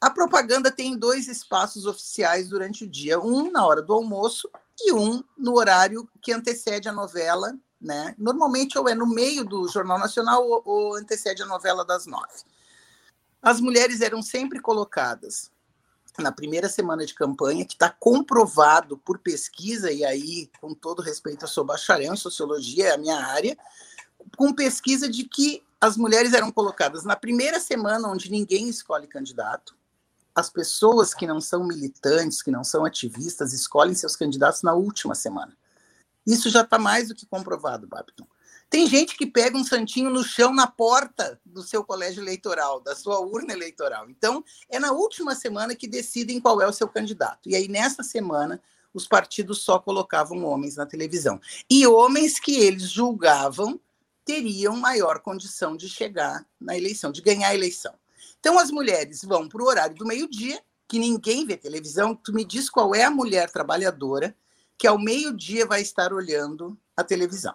A propaganda tem dois espaços oficiais durante o dia, um na hora do almoço e um no horário que antecede a novela, né? Normalmente ou é no meio do Jornal Nacional ou, ou antecede a novela das nove. As mulheres eram sempre colocadas na primeira semana de campanha, que está comprovado por pesquisa, e aí, com todo respeito, eu sou bacharel em sociologia, é a minha área, com pesquisa de que as mulheres eram colocadas na primeira semana, onde ninguém escolhe candidato, as pessoas que não são militantes, que não são ativistas, escolhem seus candidatos na última semana. Isso já está mais do que comprovado, Babton. Tem gente que pega um santinho no chão na porta do seu colégio eleitoral, da sua urna eleitoral. Então, é na última semana que decidem qual é o seu candidato. E aí, nessa semana, os partidos só colocavam homens na televisão. E homens que eles julgavam teriam maior condição de chegar na eleição, de ganhar a eleição. Então, as mulheres vão para o horário do meio-dia, que ninguém vê televisão. Tu me diz qual é a mulher trabalhadora que ao meio-dia vai estar olhando a televisão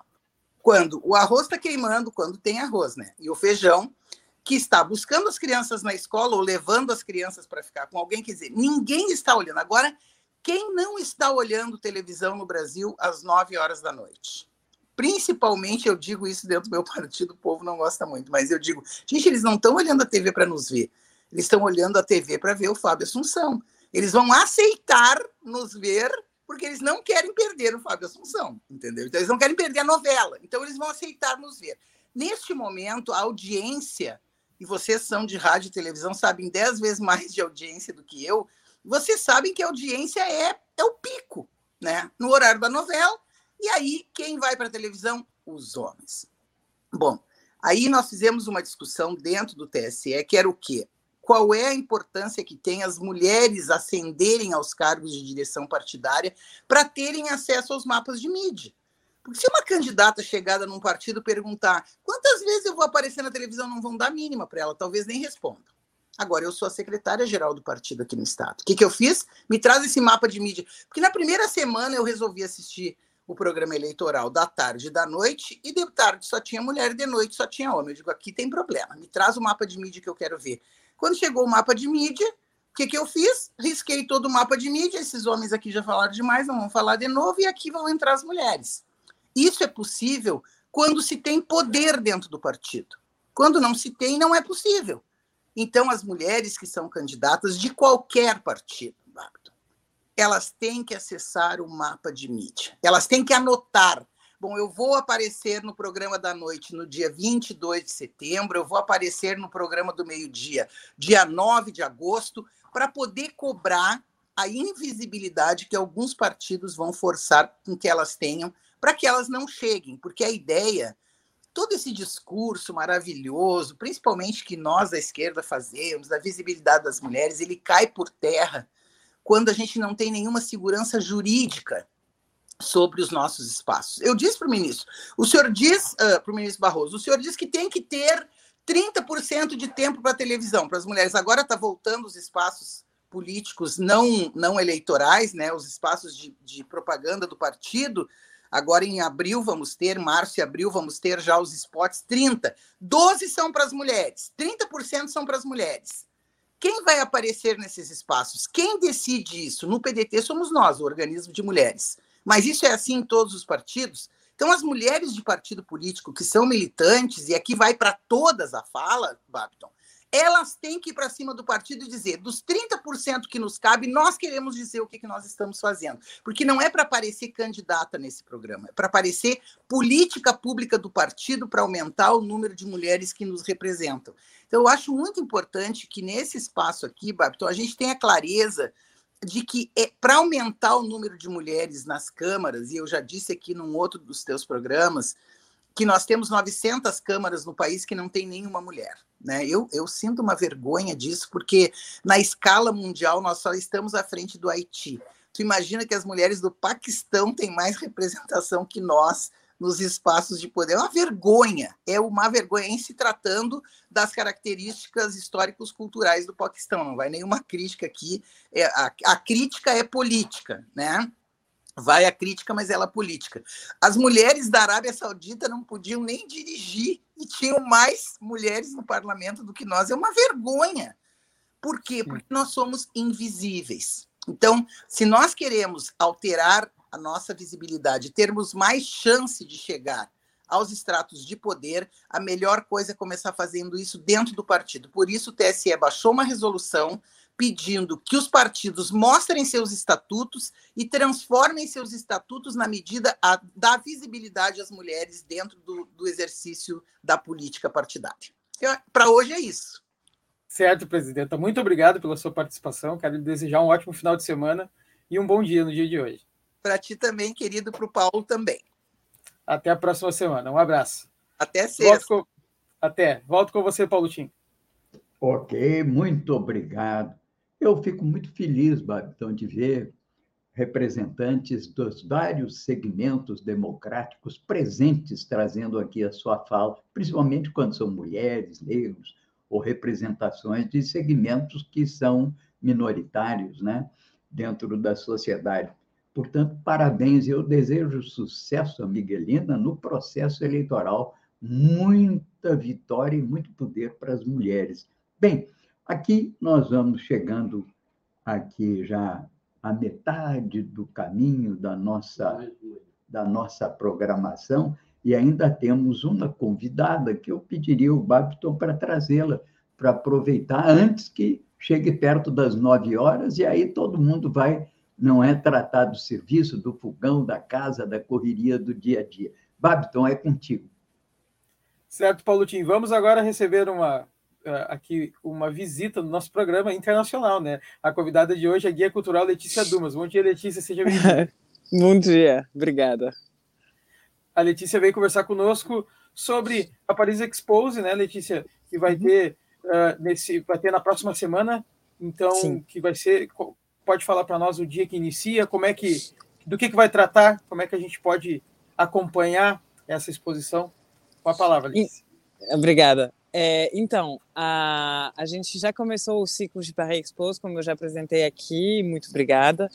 quando o arroz está queimando, quando tem arroz, né? E o feijão, que está buscando as crianças na escola ou levando as crianças para ficar com alguém, quer dizer, ninguém está olhando. Agora, quem não está olhando televisão no Brasil às 9 horas da noite? Principalmente, eu digo isso dentro do meu partido, o povo não gosta muito, mas eu digo, gente, eles não estão olhando a TV para nos ver, eles estão olhando a TV para ver o Fábio Assunção. Eles vão aceitar nos ver porque eles não querem perder o Fábio Assunção, entendeu? Então, eles não querem perder a novela. Então, eles vão aceitar nos ver. Neste momento, a audiência, e vocês são de rádio e televisão, sabem dez vezes mais de audiência do que eu, vocês sabem que a audiência é, é o pico, né? No horário da novela. E aí, quem vai para a televisão? Os homens. Bom, aí nós fizemos uma discussão dentro do TSE, que era o quê? qual é a importância que tem as mulheres ascenderem aos cargos de direção partidária para terem acesso aos mapas de mídia. Porque se uma candidata chegada num partido perguntar quantas vezes eu vou aparecer na televisão, não vão dar mínima para ela, talvez nem responda. Agora, eu sou a secretária-geral do partido aqui no Estado. O que, que eu fiz? Me traz esse mapa de mídia. Porque na primeira semana eu resolvi assistir o programa eleitoral da tarde e da noite, e de tarde só tinha mulher e de noite só tinha homem. Eu digo, aqui tem problema, me traz o mapa de mídia que eu quero ver. Quando chegou o mapa de mídia, o que, que eu fiz? Risquei todo o mapa de mídia. Esses homens aqui já falaram demais, não vão falar de novo, e aqui vão entrar as mulheres. Isso é possível quando se tem poder dentro do partido. Quando não se tem, não é possível. Então, as mulheres que são candidatas de qualquer partido, elas têm que acessar o mapa de mídia. Elas têm que anotar Bom, eu vou aparecer no programa da noite no dia 22 de setembro, eu vou aparecer no programa do meio-dia, dia 9 de agosto, para poder cobrar a invisibilidade que alguns partidos vão forçar com que elas tenham, para que elas não cheguem, porque a ideia, todo esse discurso maravilhoso, principalmente que nós da esquerda fazemos, da visibilidade das mulheres, ele cai por terra quando a gente não tem nenhuma segurança jurídica sobre os nossos espaços. Eu disse para o ministro, o senhor diz, uh, para o ministro Barroso, o senhor diz que tem que ter 30% de tempo para televisão, para as mulheres. Agora está voltando os espaços políticos não, não eleitorais, né, os espaços de, de propaganda do partido. Agora em abril vamos ter, março e abril vamos ter já os spots 30. 12 são para as mulheres, 30% são para as mulheres. Quem vai aparecer nesses espaços? Quem decide isso? No PDT somos nós, o organismo de mulheres. Mas isso é assim em todos os partidos. Então, as mulheres de partido político que são militantes, e aqui vai para todas a fala, Babton, elas têm que ir para cima do partido e dizer: dos 30% que nos cabe, nós queremos dizer o que, que nós estamos fazendo. Porque não é para aparecer candidata nesse programa, é para aparecer política pública do partido para aumentar o número de mulheres que nos representam. Então, eu acho muito importante que nesse espaço aqui, Babton, a gente tenha clareza de que é, para aumentar o número de mulheres nas câmaras, e eu já disse aqui num outro dos teus programas, que nós temos 900 câmaras no país que não tem nenhuma mulher. Né? Eu, eu sinto uma vergonha disso, porque na escala mundial nós só estamos à frente do Haiti. Tu imagina que as mulheres do Paquistão têm mais representação que nós nos espaços de poder. É uma vergonha, é uma vergonha em se tratando das características históricos culturais do Paquistão. Não vai nenhuma crítica aqui. É, a, a crítica é política, né? Vai a crítica, mas ela é política. As mulheres da Arábia Saudita não podiam nem dirigir e tinham mais mulheres no parlamento do que nós. É uma vergonha. Por quê? Porque nós somos invisíveis. Então, se nós queremos alterar a nossa visibilidade, termos mais chance de chegar aos estratos de poder, a melhor coisa é começar fazendo isso dentro do partido. Por isso, o TSE baixou uma resolução pedindo que os partidos mostrem seus estatutos e transformem seus estatutos na medida a, da visibilidade às mulheres dentro do, do exercício da política partidária. Para hoje é isso. Certo, presidenta. Muito obrigado pela sua participação. Quero lhe desejar um ótimo final de semana e um bom dia no dia de hoje. Para ti também, querido, para o Paulo também. Até a próxima semana. Um abraço. Até sexta. Volto com... Até. Volto com você, Paulo Tim. Ok, muito obrigado. Eu fico muito feliz, Babitão, de ver representantes dos vários segmentos democráticos presentes trazendo aqui a sua fala, principalmente quando são mulheres, negros ou representações de segmentos que são minoritários, né, dentro da sociedade. Portanto, parabéns. Eu desejo sucesso a Miguelina no processo eleitoral. Muita vitória e muito poder para as mulheres. Bem, aqui nós vamos chegando aqui já à metade do caminho da nossa da nossa programação e ainda temos uma convidada que eu pediria o Babton para trazê-la para aproveitar antes que chegue perto das nove horas e aí todo mundo vai não é tratar do serviço, do fogão, da casa, da correria do dia a dia. Babiton, é contigo. Certo, Paulo Tim. Vamos agora receber uma aqui uma visita no nosso programa internacional, né? A convidada de hoje é a guia cultural Letícia Dumas. Bom dia, Letícia, seja bem-vinda. <laughs> Bom dia, obrigada. A Letícia veio conversar conosco sobre a Paris Expose, né, Letícia, que vai uhum. ter uh, nesse vai ter na próxima semana. Então, Sim. que vai ser pode falar para nós o dia que inicia, como é que, do que, que vai tratar, como é que a gente pode acompanhar essa exposição? Com a palavra, Alice. Obrigada. É, então, a, a gente já começou o ciclo de Paris Expos, como eu já apresentei aqui, muito obrigada.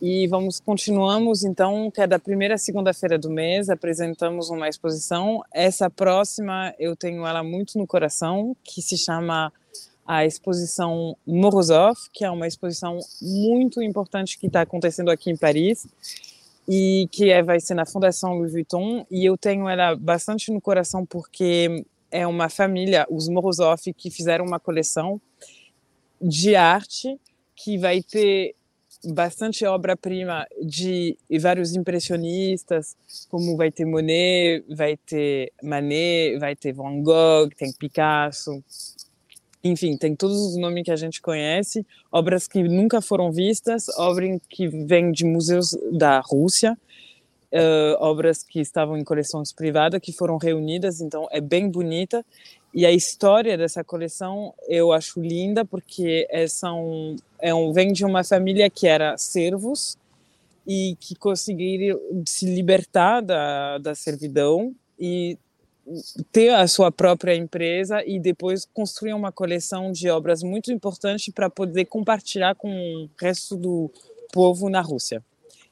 E vamos continuamos então, que é primeira segunda-feira do mês, apresentamos uma exposição. Essa próxima eu tenho ela muito no coração, que se chama a exposição Morozov, que é uma exposição muito importante que está acontecendo aqui em Paris e que é, vai ser na Fundação Louis Vuitton. E eu tenho ela bastante no coração porque é uma família, os Morozov, que fizeram uma coleção de arte que vai ter bastante obra-prima de vários impressionistas, como vai ter Monet, vai ter Manet, vai ter Van Gogh, tem Picasso, enfim, tem todos os nomes que a gente conhece, obras que nunca foram vistas, obras que vêm de museus da Rússia, uh, obras que estavam em coleções privadas, que foram reunidas, então é bem bonita. E a história dessa coleção eu acho linda, porque é, são, é um, vem de uma família que era servos e que conseguiram se libertar da, da servidão e ter a sua própria empresa e depois construir uma coleção de obras muito importante para poder compartilhar com o resto do povo na Rússia.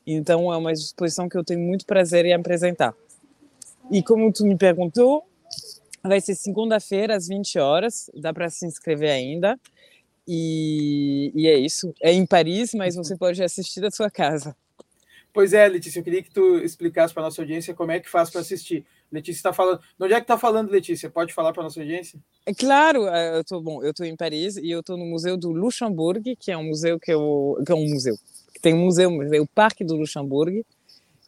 Então é uma exposição que eu tenho muito prazer em apresentar. E como tu me perguntou, vai ser segunda-feira às 20 horas, dá para se inscrever ainda. E, e é isso. É em Paris, mas você pode assistir da sua casa. Pois é, Letícia, eu queria que tu explicasse para nossa audiência como é que faz para assistir. Letícia está falando. Onde é que está falando, Letícia? Pode falar para nossa audiência? É claro, é, eu tô bom. Eu estou em Paris e eu estou no Museu do Luxemburgo, que é um museu que eu que é um museu que tem um museu, é o Parque do Luxemburgo.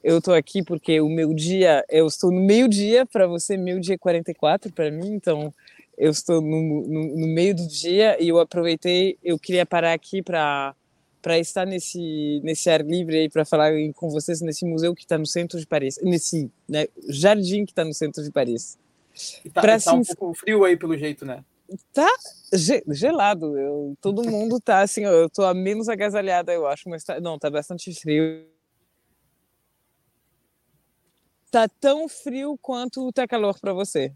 Eu estou aqui porque o meu dia, eu estou no meio dia para você, meu dia 44 para mim, então eu estou no, no, no meio do dia e eu aproveitei, eu queria parar aqui para para estar nesse nesse ar livre aí para falar com vocês nesse museu que está no centro de Paris, nesse né, jardim que está no centro de Paris. Está tá, tá um pouco frio aí pelo jeito, né? Tá gelado. Eu, todo mundo tá assim, eu tô a menos agasalhada, eu acho, mas tá, não, tá bastante frio. Tá tão frio quanto tá calor para você.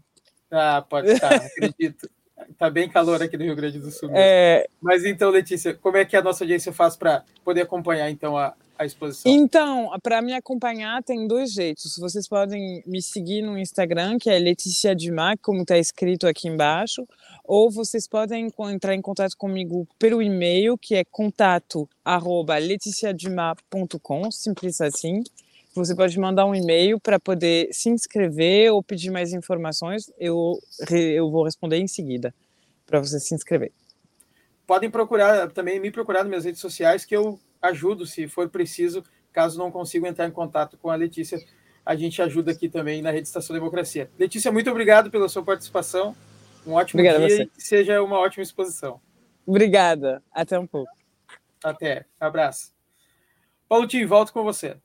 Ah, pode estar, acredito. Tá bem calor aqui no Rio Grande do Sul. É... Mas então, Letícia, como é que a nossa audiência faz para poder acompanhar então a, a exposição? Então, para me acompanhar tem dois jeitos. Vocês podem me seguir no Instagram, que é Letícia Dumas, como está escrito aqui embaixo, ou vocês podem entrar em contato comigo pelo e-mail, que é contato@leticiadumas.com, simples assim. Você pode mandar um e-mail para poder se inscrever ou pedir mais informações. Eu, eu vou responder em seguida para você se inscrever. Podem procurar também me procurar nas minhas redes sociais que eu ajudo se for preciso, caso não consiga entrar em contato com a Letícia, a gente ajuda aqui também na Rede Estação Democracia. Letícia, muito obrigado pela sua participação. Um ótimo Obrigada dia e que seja uma ótima exposição. Obrigada. Até um pouco. Até. Abraço. Paulo Tim, volto com você.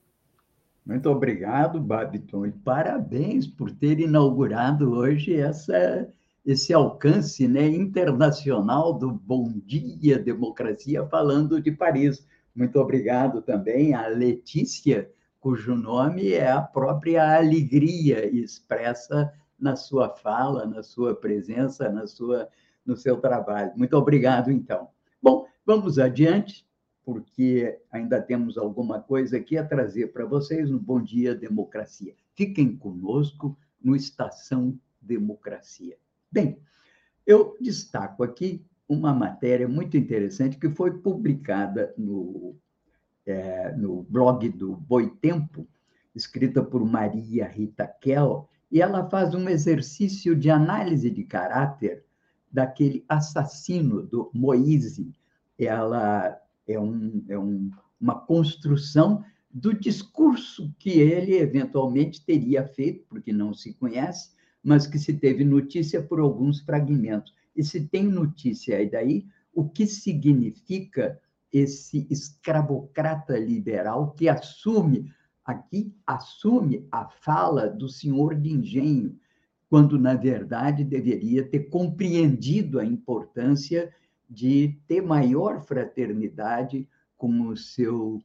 Muito obrigado, Babiton, e parabéns por ter inaugurado hoje essa, esse alcance né, internacional do Bom Dia Democracia, falando de Paris. Muito obrigado também à Letícia, cujo nome é a própria alegria expressa na sua fala, na sua presença, na sua, no seu trabalho. Muito obrigado, então. Bom, vamos adiante, porque ainda temos alguma coisa aqui a trazer para vocês no Bom Dia Democracia. Fiquem conosco no Estação Democracia. Bem, eu destaco aqui uma matéria muito interessante que foi publicada no, é, no blog do Boitempo, escrita por Maria Rita Kell, e ela faz um exercício de análise de caráter daquele assassino do Moise. Ela é, um, é um, uma construção do discurso que ele eventualmente teria feito, porque não se conhece, mas que se teve notícia por alguns fragmentos. E se tem notícia aí daí, o que significa esse escravocrata liberal que assume, aqui, assume a fala do senhor de engenho, quando, na verdade, deveria ter compreendido a importância de ter maior fraternidade com o seu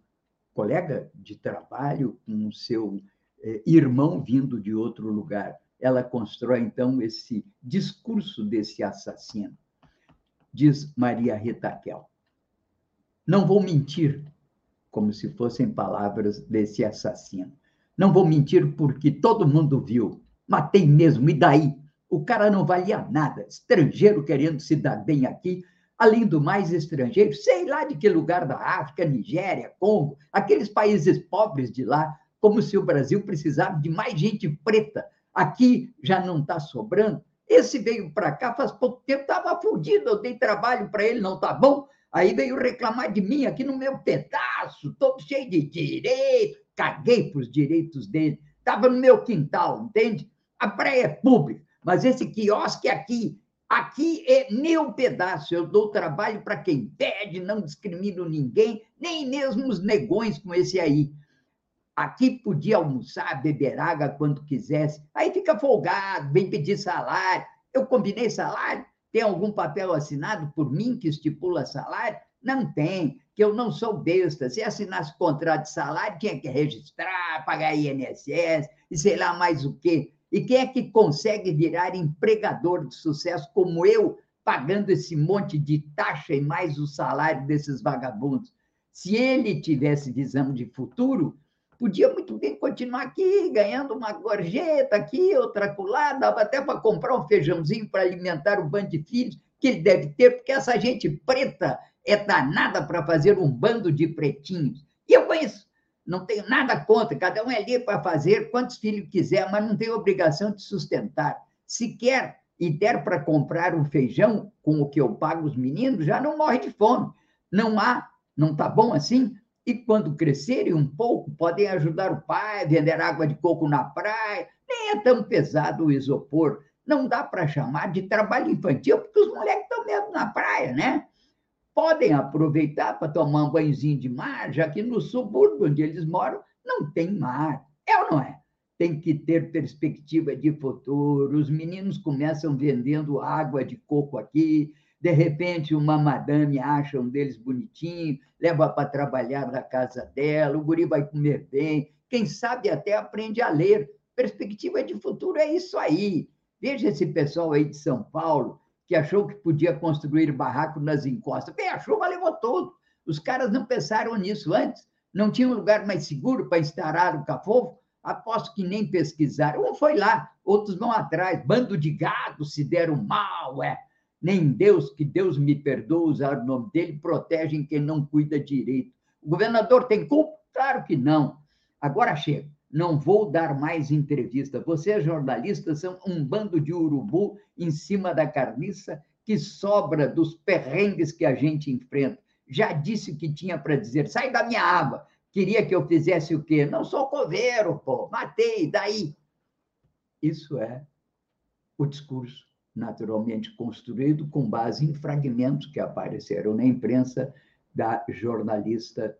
colega de trabalho, com o seu eh, irmão vindo de outro lugar ela constrói, então, esse discurso desse assassino. Diz Maria Ritaquel. Não vou mentir, como se fossem palavras desse assassino. Não vou mentir porque todo mundo viu. Matei mesmo, e daí? O cara não valia nada. Estrangeiro querendo se dar bem aqui. Além do mais, estrangeiro, sei lá de que lugar da África, Nigéria, Congo, aqueles países pobres de lá, como se o Brasil precisasse de mais gente preta aqui já não está sobrando. Esse veio para cá faz pouco tempo, estava fodido, eu dei trabalho para ele, não está bom? Aí veio reclamar de mim aqui no meu pedaço, todo cheio de direito, caguei para os direitos dele, estava no meu quintal, entende? A praia é pública, mas esse quiosque aqui, aqui é meu pedaço, eu dou trabalho para quem pede, não discrimino ninguém, nem mesmo os negões com esse aí. Aqui podia almoçar, beber água quando quisesse. Aí fica folgado, vem pedir salário. Eu combinei salário? Tem algum papel assinado por mim que estipula salário? Não tem, que eu não sou besta. Se assinasse contrato de salário, tinha que registrar, pagar INSS e sei lá mais o quê. E quem é que consegue virar empregador de sucesso como eu, pagando esse monte de taxa e mais o salário desses vagabundos? Se ele tivesse visão de futuro, podia muito bem continuar aqui, ganhando uma gorjeta aqui, outra acolá, dava até para comprar um feijãozinho para alimentar o bando de filhos que ele deve ter, porque essa gente preta é danada para fazer um bando de pretinhos. E eu conheço, não tenho nada contra, cada um é livre para fazer quantos filhos quiser, mas não tem obrigação de sustentar. Se quer e der para comprar um feijão com o que eu pago os meninos, já não morre de fome. Não há, não está bom assim? e quando crescerem um pouco, podem ajudar o pai, vender água de coco na praia. Nem é tão pesado o isopor. Não dá para chamar de trabalho infantil, porque os moleques estão mesmo na praia, né? Podem aproveitar para tomar um banhozinho de mar, já que no subúrbio onde eles moram não tem mar. É ou não é? Tem que ter perspectiva de futuro. Os meninos começam vendendo água de coco aqui, de repente uma madame acha um deles bonitinho, leva para trabalhar na casa dela, o guri vai comer bem, quem sabe até aprende a ler. Perspectiva de futuro é isso aí. Veja esse pessoal aí de São Paulo, que achou que podia construir barraco nas encostas. Bem, a chuva levou tudo. Os caras não pensaram nisso antes. Não tinha um lugar mais seguro para instalar o cafofo? Aposto que nem pesquisaram. Um foi lá, outros vão atrás. Bando de gado se deram mal, é. Nem Deus, que Deus me perdoe usar o nome dele, protegem quem não cuida direito. O governador tem culpa? Claro que não. Agora chega. Não vou dar mais entrevista. Vocês, jornalistas, são um bando de urubu em cima da carniça que sobra dos perrengues que a gente enfrenta. Já disse o que tinha para dizer. Sai da minha água. Queria que eu fizesse o quê? Não sou coveiro, pô. Matei, daí. Isso é o discurso naturalmente construído com base em fragmentos que apareceram na imprensa da jornalista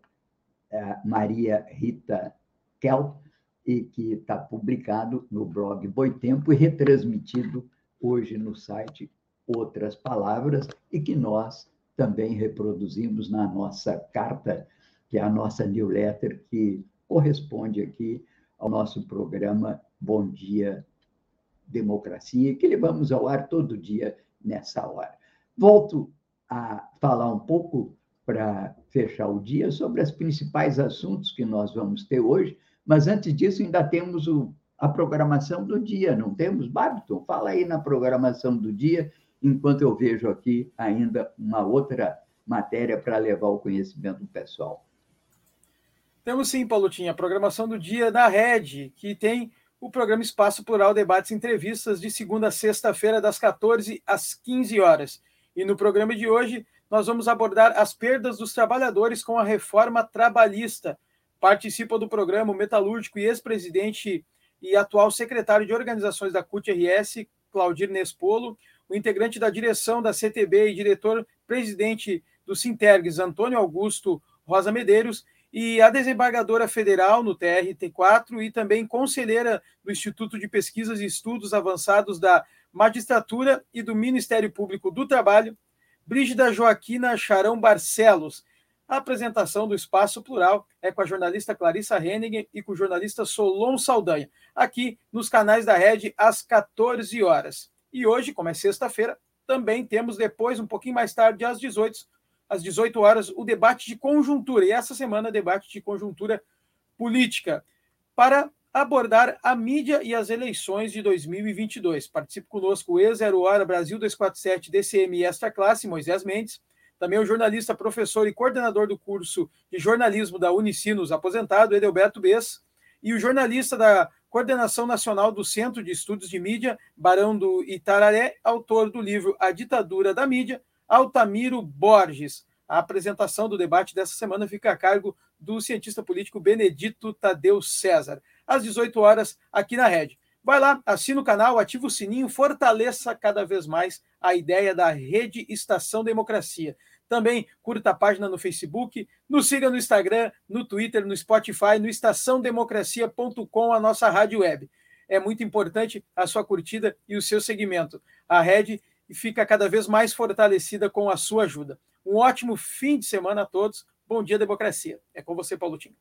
eh, Maria Rita Kell, e que está publicado no blog Boitempo e retransmitido hoje no site Outras Palavras, e que nós também reproduzimos na nossa carta, que é a nossa newsletter, que corresponde aqui ao nosso programa Bom Dia Democracia, que levamos ao ar todo dia nessa hora. Volto a falar um pouco para fechar o dia sobre os principais assuntos que nós vamos ter hoje, mas antes disso ainda temos o, a programação do dia, não temos? Babiton, fala aí na programação do dia, enquanto eu vejo aqui ainda uma outra matéria para levar o conhecimento do pessoal. Temos sim, Paulotinha, a programação do dia da Rede, que tem o programa Espaço Plural Debates e Entrevistas de segunda a sexta-feira, das 14 às 15 horas. E no programa de hoje, nós vamos abordar as perdas dos trabalhadores com a reforma trabalhista. Participa do programa o metalúrgico e ex-presidente e atual secretário de organizações da CUT-RS, Claudir Nespolo, o integrante da direção da CTB e diretor-presidente do Sintergs, Antônio Augusto Rosa Medeiros, e a desembargadora federal no TRT4 e também conselheira do Instituto de Pesquisas e Estudos Avançados da Magistratura e do Ministério Público do Trabalho, Brígida Joaquina Charão Barcelos. A apresentação do Espaço Plural é com a jornalista Clarissa Hennigen e com o jornalista Solon Saldanha, aqui nos canais da Rede às 14 horas. E hoje, como é sexta-feira, também temos depois, um pouquinho mais tarde, às 18 às 18 horas, o debate de conjuntura. E essa semana, debate de conjuntura política, para abordar a mídia e as eleições de 2022. Participe conosco o E0 Hora Brasil 247 DCM Extra Classe, Moisés Mendes, também o jornalista, professor e coordenador do curso de jornalismo da Unicinos, aposentado, Edelberto Bess, e o jornalista da Coordenação Nacional do Centro de Estudos de Mídia, Barão do Itararé, autor do livro A Ditadura da Mídia, Altamiro Borges. A apresentação do debate dessa semana fica a cargo do cientista político Benedito Tadeu César, às 18 horas, aqui na Rede. Vai lá, assina o canal, ativa o sininho, fortaleça cada vez mais a ideia da Rede Estação Democracia. Também curta a página no Facebook, nos siga no Instagram, no Twitter, no Spotify, no estaçãodemocracia.com, a nossa rádio web. É muito importante a sua curtida e o seu segmento. A Rede fica cada vez mais fortalecida com a sua ajuda. Um ótimo fim de semana a todos. Bom dia, democracia. É com você, Paulo Tim.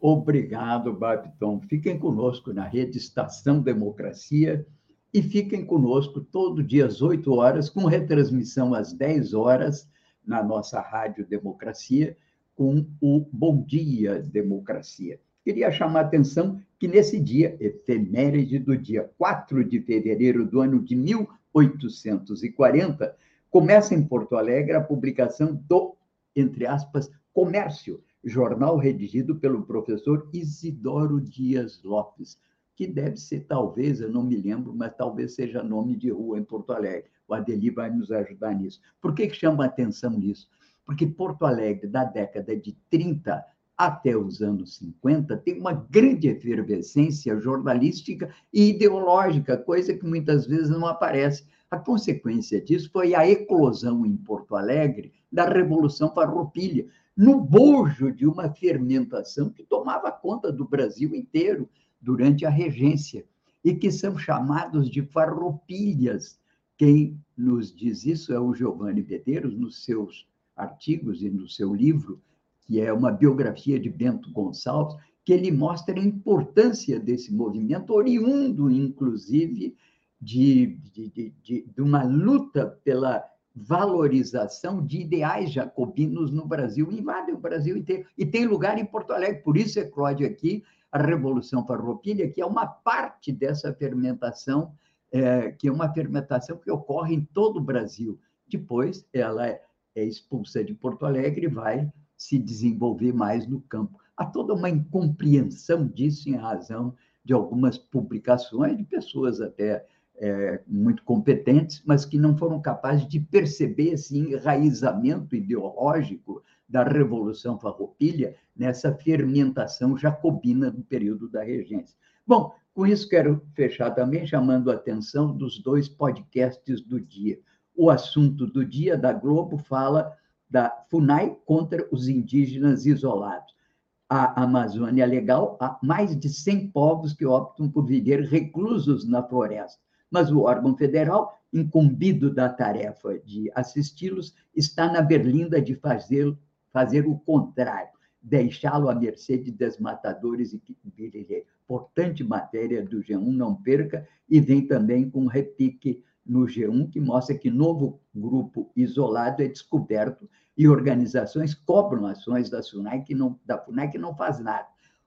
Obrigado, Babiton. Fiquem conosco na rede Estação Democracia e fiquem conosco todo dia às 8 horas, com retransmissão às 10 horas na nossa Rádio Democracia, com o Bom Dia Democracia. Queria chamar a atenção que nesse dia, efeméride do dia 4 de fevereiro do ano de 1800, 1840, começa em Porto Alegre a publicação do, entre aspas, Comércio, jornal redigido pelo professor Isidoro Dias Lopes, que deve ser, talvez, eu não me lembro, mas talvez seja nome de rua em Porto Alegre. O Adeli vai nos ajudar nisso. Por que, que chama atenção nisso? Porque Porto Alegre, da década de 30 até os anos 50, tem uma grande efervescência jornalística e ideológica, coisa que muitas vezes não aparece. A consequência disso foi a eclosão em Porto Alegre da Revolução Farroupilha, no bojo de uma fermentação que tomava conta do Brasil inteiro durante a regência e que são chamados de farroupilhas. Quem nos diz isso é o Giovanni Medeiros, nos seus artigos e no seu livro, que é uma biografia de Bento Gonçalves, que ele mostra a importância desse movimento, oriundo, inclusive, de, de, de, de, uma luta pela valorização de ideais jacobinos no Brasil, invadem o Brasil inteiro, e tem lugar em Porto Alegre, por isso eclode aqui a Revolução Farroupilha, que é uma parte dessa fermentação, é, que é uma fermentação que ocorre em todo o Brasil. Depois, ela é, é expulsa de Porto Alegre e vai se desenvolver mais no campo. Há toda uma incompreensão disso em razão de algumas publicações de pessoas até é, muito competentes, mas que não foram capazes de perceber esse enraizamento ideológico da Revolução Farroupilha nessa fermentação jacobina do período da regência. Bom, com isso quero fechar também chamando a atenção dos dois podcasts do dia. O assunto do dia da Globo fala da FUNAI contra os indígenas isolados. A Amazônia Legal, há mais de 100 povos que optam por viver reclusos na floresta mas o órgão federal, incumbido da tarefa de assisti-los, está na berlinda de fazer, fazer o contrário, deixá-lo à mercê de desmatadores e guerrilheiros. Importante matéria do G1, não perca, e vem também com repique no G1 que mostra que novo grupo isolado é descoberto e organizações cobram ações da FUNAI que não, da FUNAI que não faz nada.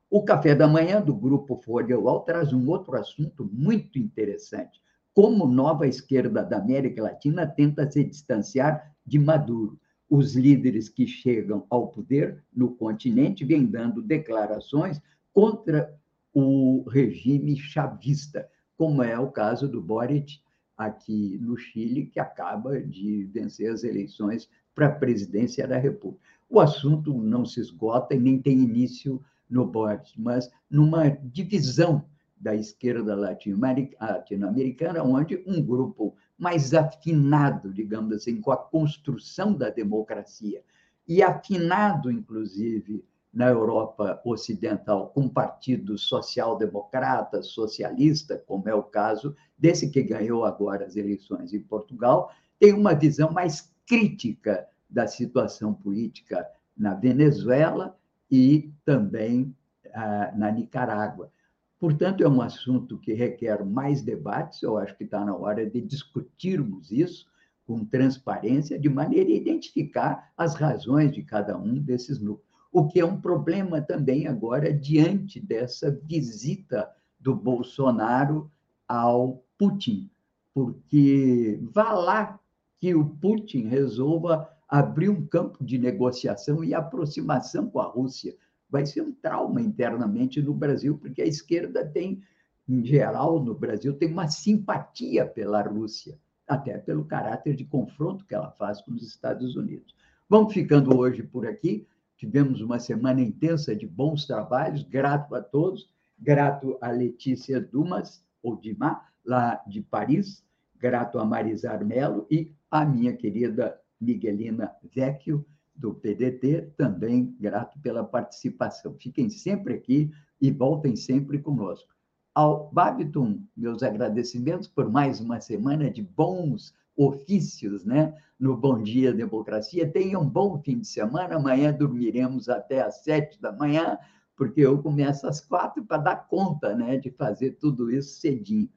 O café da manhã do grupo Folha UOL traz um outro assunto muito interessante como nova esquerda da América Latina tenta se distanciar de Maduro. Os líderes que chegam ao poder no continente vêm dando declarações contra o regime chavista, como é o caso do Boric aqui no Chile, que acaba de vencer as eleições para a presidência da República. O assunto não se esgota e nem tem início no Boric, mas numa divisão da esquerda latino-americana, onde um grupo mais afinado, digamos assim, com a construção da democracia, e afinado, inclusive, na Europa Ocidental, com partidos social-democratas, socialista, como é o caso desse que ganhou agora as eleições em Portugal, tem uma visão mais crítica da situação política na Venezuela e também ah, na Nicarágua. Portanto, é um assunto que requer mais debates, eu acho que está na hora de discutirmos isso com transparência, de maneira a identificar as razões de cada um desses núcleos. O que é um problema também agora diante dessa visita do Bolsonaro ao Putin, porque vá lá que o Putin resolva abrir um campo de negociação e aproximação com a Rússia vai ser um trauma internamente no Brasil, porque a esquerda tem, em geral, no Brasil, tem uma simpatia pela Rússia, até pelo caráter de confronto que ela faz com os Estados Unidos. Vamos ficando hoje por aqui. Tivemos uma semana intensa de bons trabalhos, grato a todos, grato a Letícia Dumas, ou Dumas, lá de Paris, grato a Marisar Melo e a minha querida Miguelina Vecchio, do PDT, também grato pela participação. Fiquem sempre aqui e voltem sempre conosco. Ao Babiton, meus agradecimentos por mais uma semana de bons ofícios, né? No Bom Dia Democracia. Tenham um bom fim de semana. Amanhã dormiremos até às sete da manhã, porque eu começo às quatro para dar conta, né? De fazer tudo isso cedinho.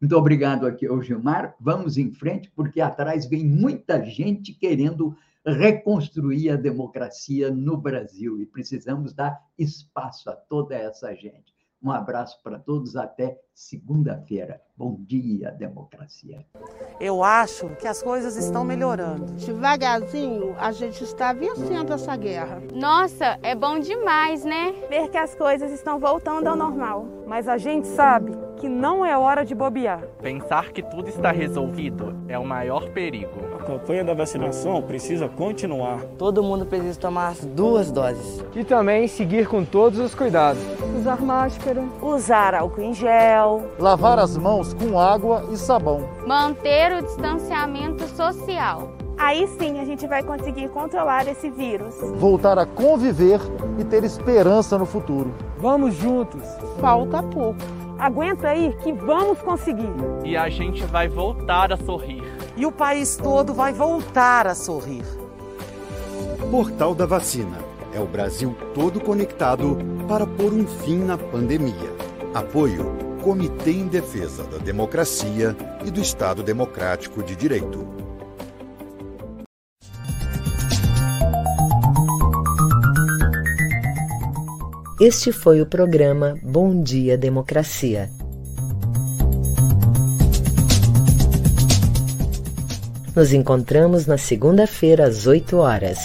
Muito obrigado aqui ao Gilmar. Vamos em frente, porque atrás vem muita gente querendo reconstruir a democracia no Brasil e precisamos dar espaço a toda essa gente. Um abraço para todos, até segunda-feira. Bom dia, democracia. Eu acho que as coisas estão melhorando. Devagarzinho, a gente está vencendo essa guerra. Nossa, é bom demais, né? Ver que as coisas estão voltando ao normal. Mas a gente sabe que não é hora de bobear. Pensar que tudo está resolvido é o maior perigo. A campanha da vacinação precisa continuar. Todo mundo precisa tomar as duas doses. E também seguir com todos os cuidados. Usar máscara. Usar álcool em gel. Lavar as mãos com água e sabão. Manter o distanciamento social. Aí sim a gente vai conseguir controlar esse vírus. Voltar a conviver e ter esperança no futuro. Vamos juntos. Falta pouco. Aguenta aí que vamos conseguir. E a gente vai voltar a sorrir. E o país todo vai voltar a sorrir. Portal da Vacina. É o Brasil todo conectado para pôr um fim na pandemia. Apoio Comitê em Defesa da Democracia e do Estado Democrático de Direito. Este foi o programa Bom Dia Democracia. Nos encontramos na segunda-feira às 8 horas.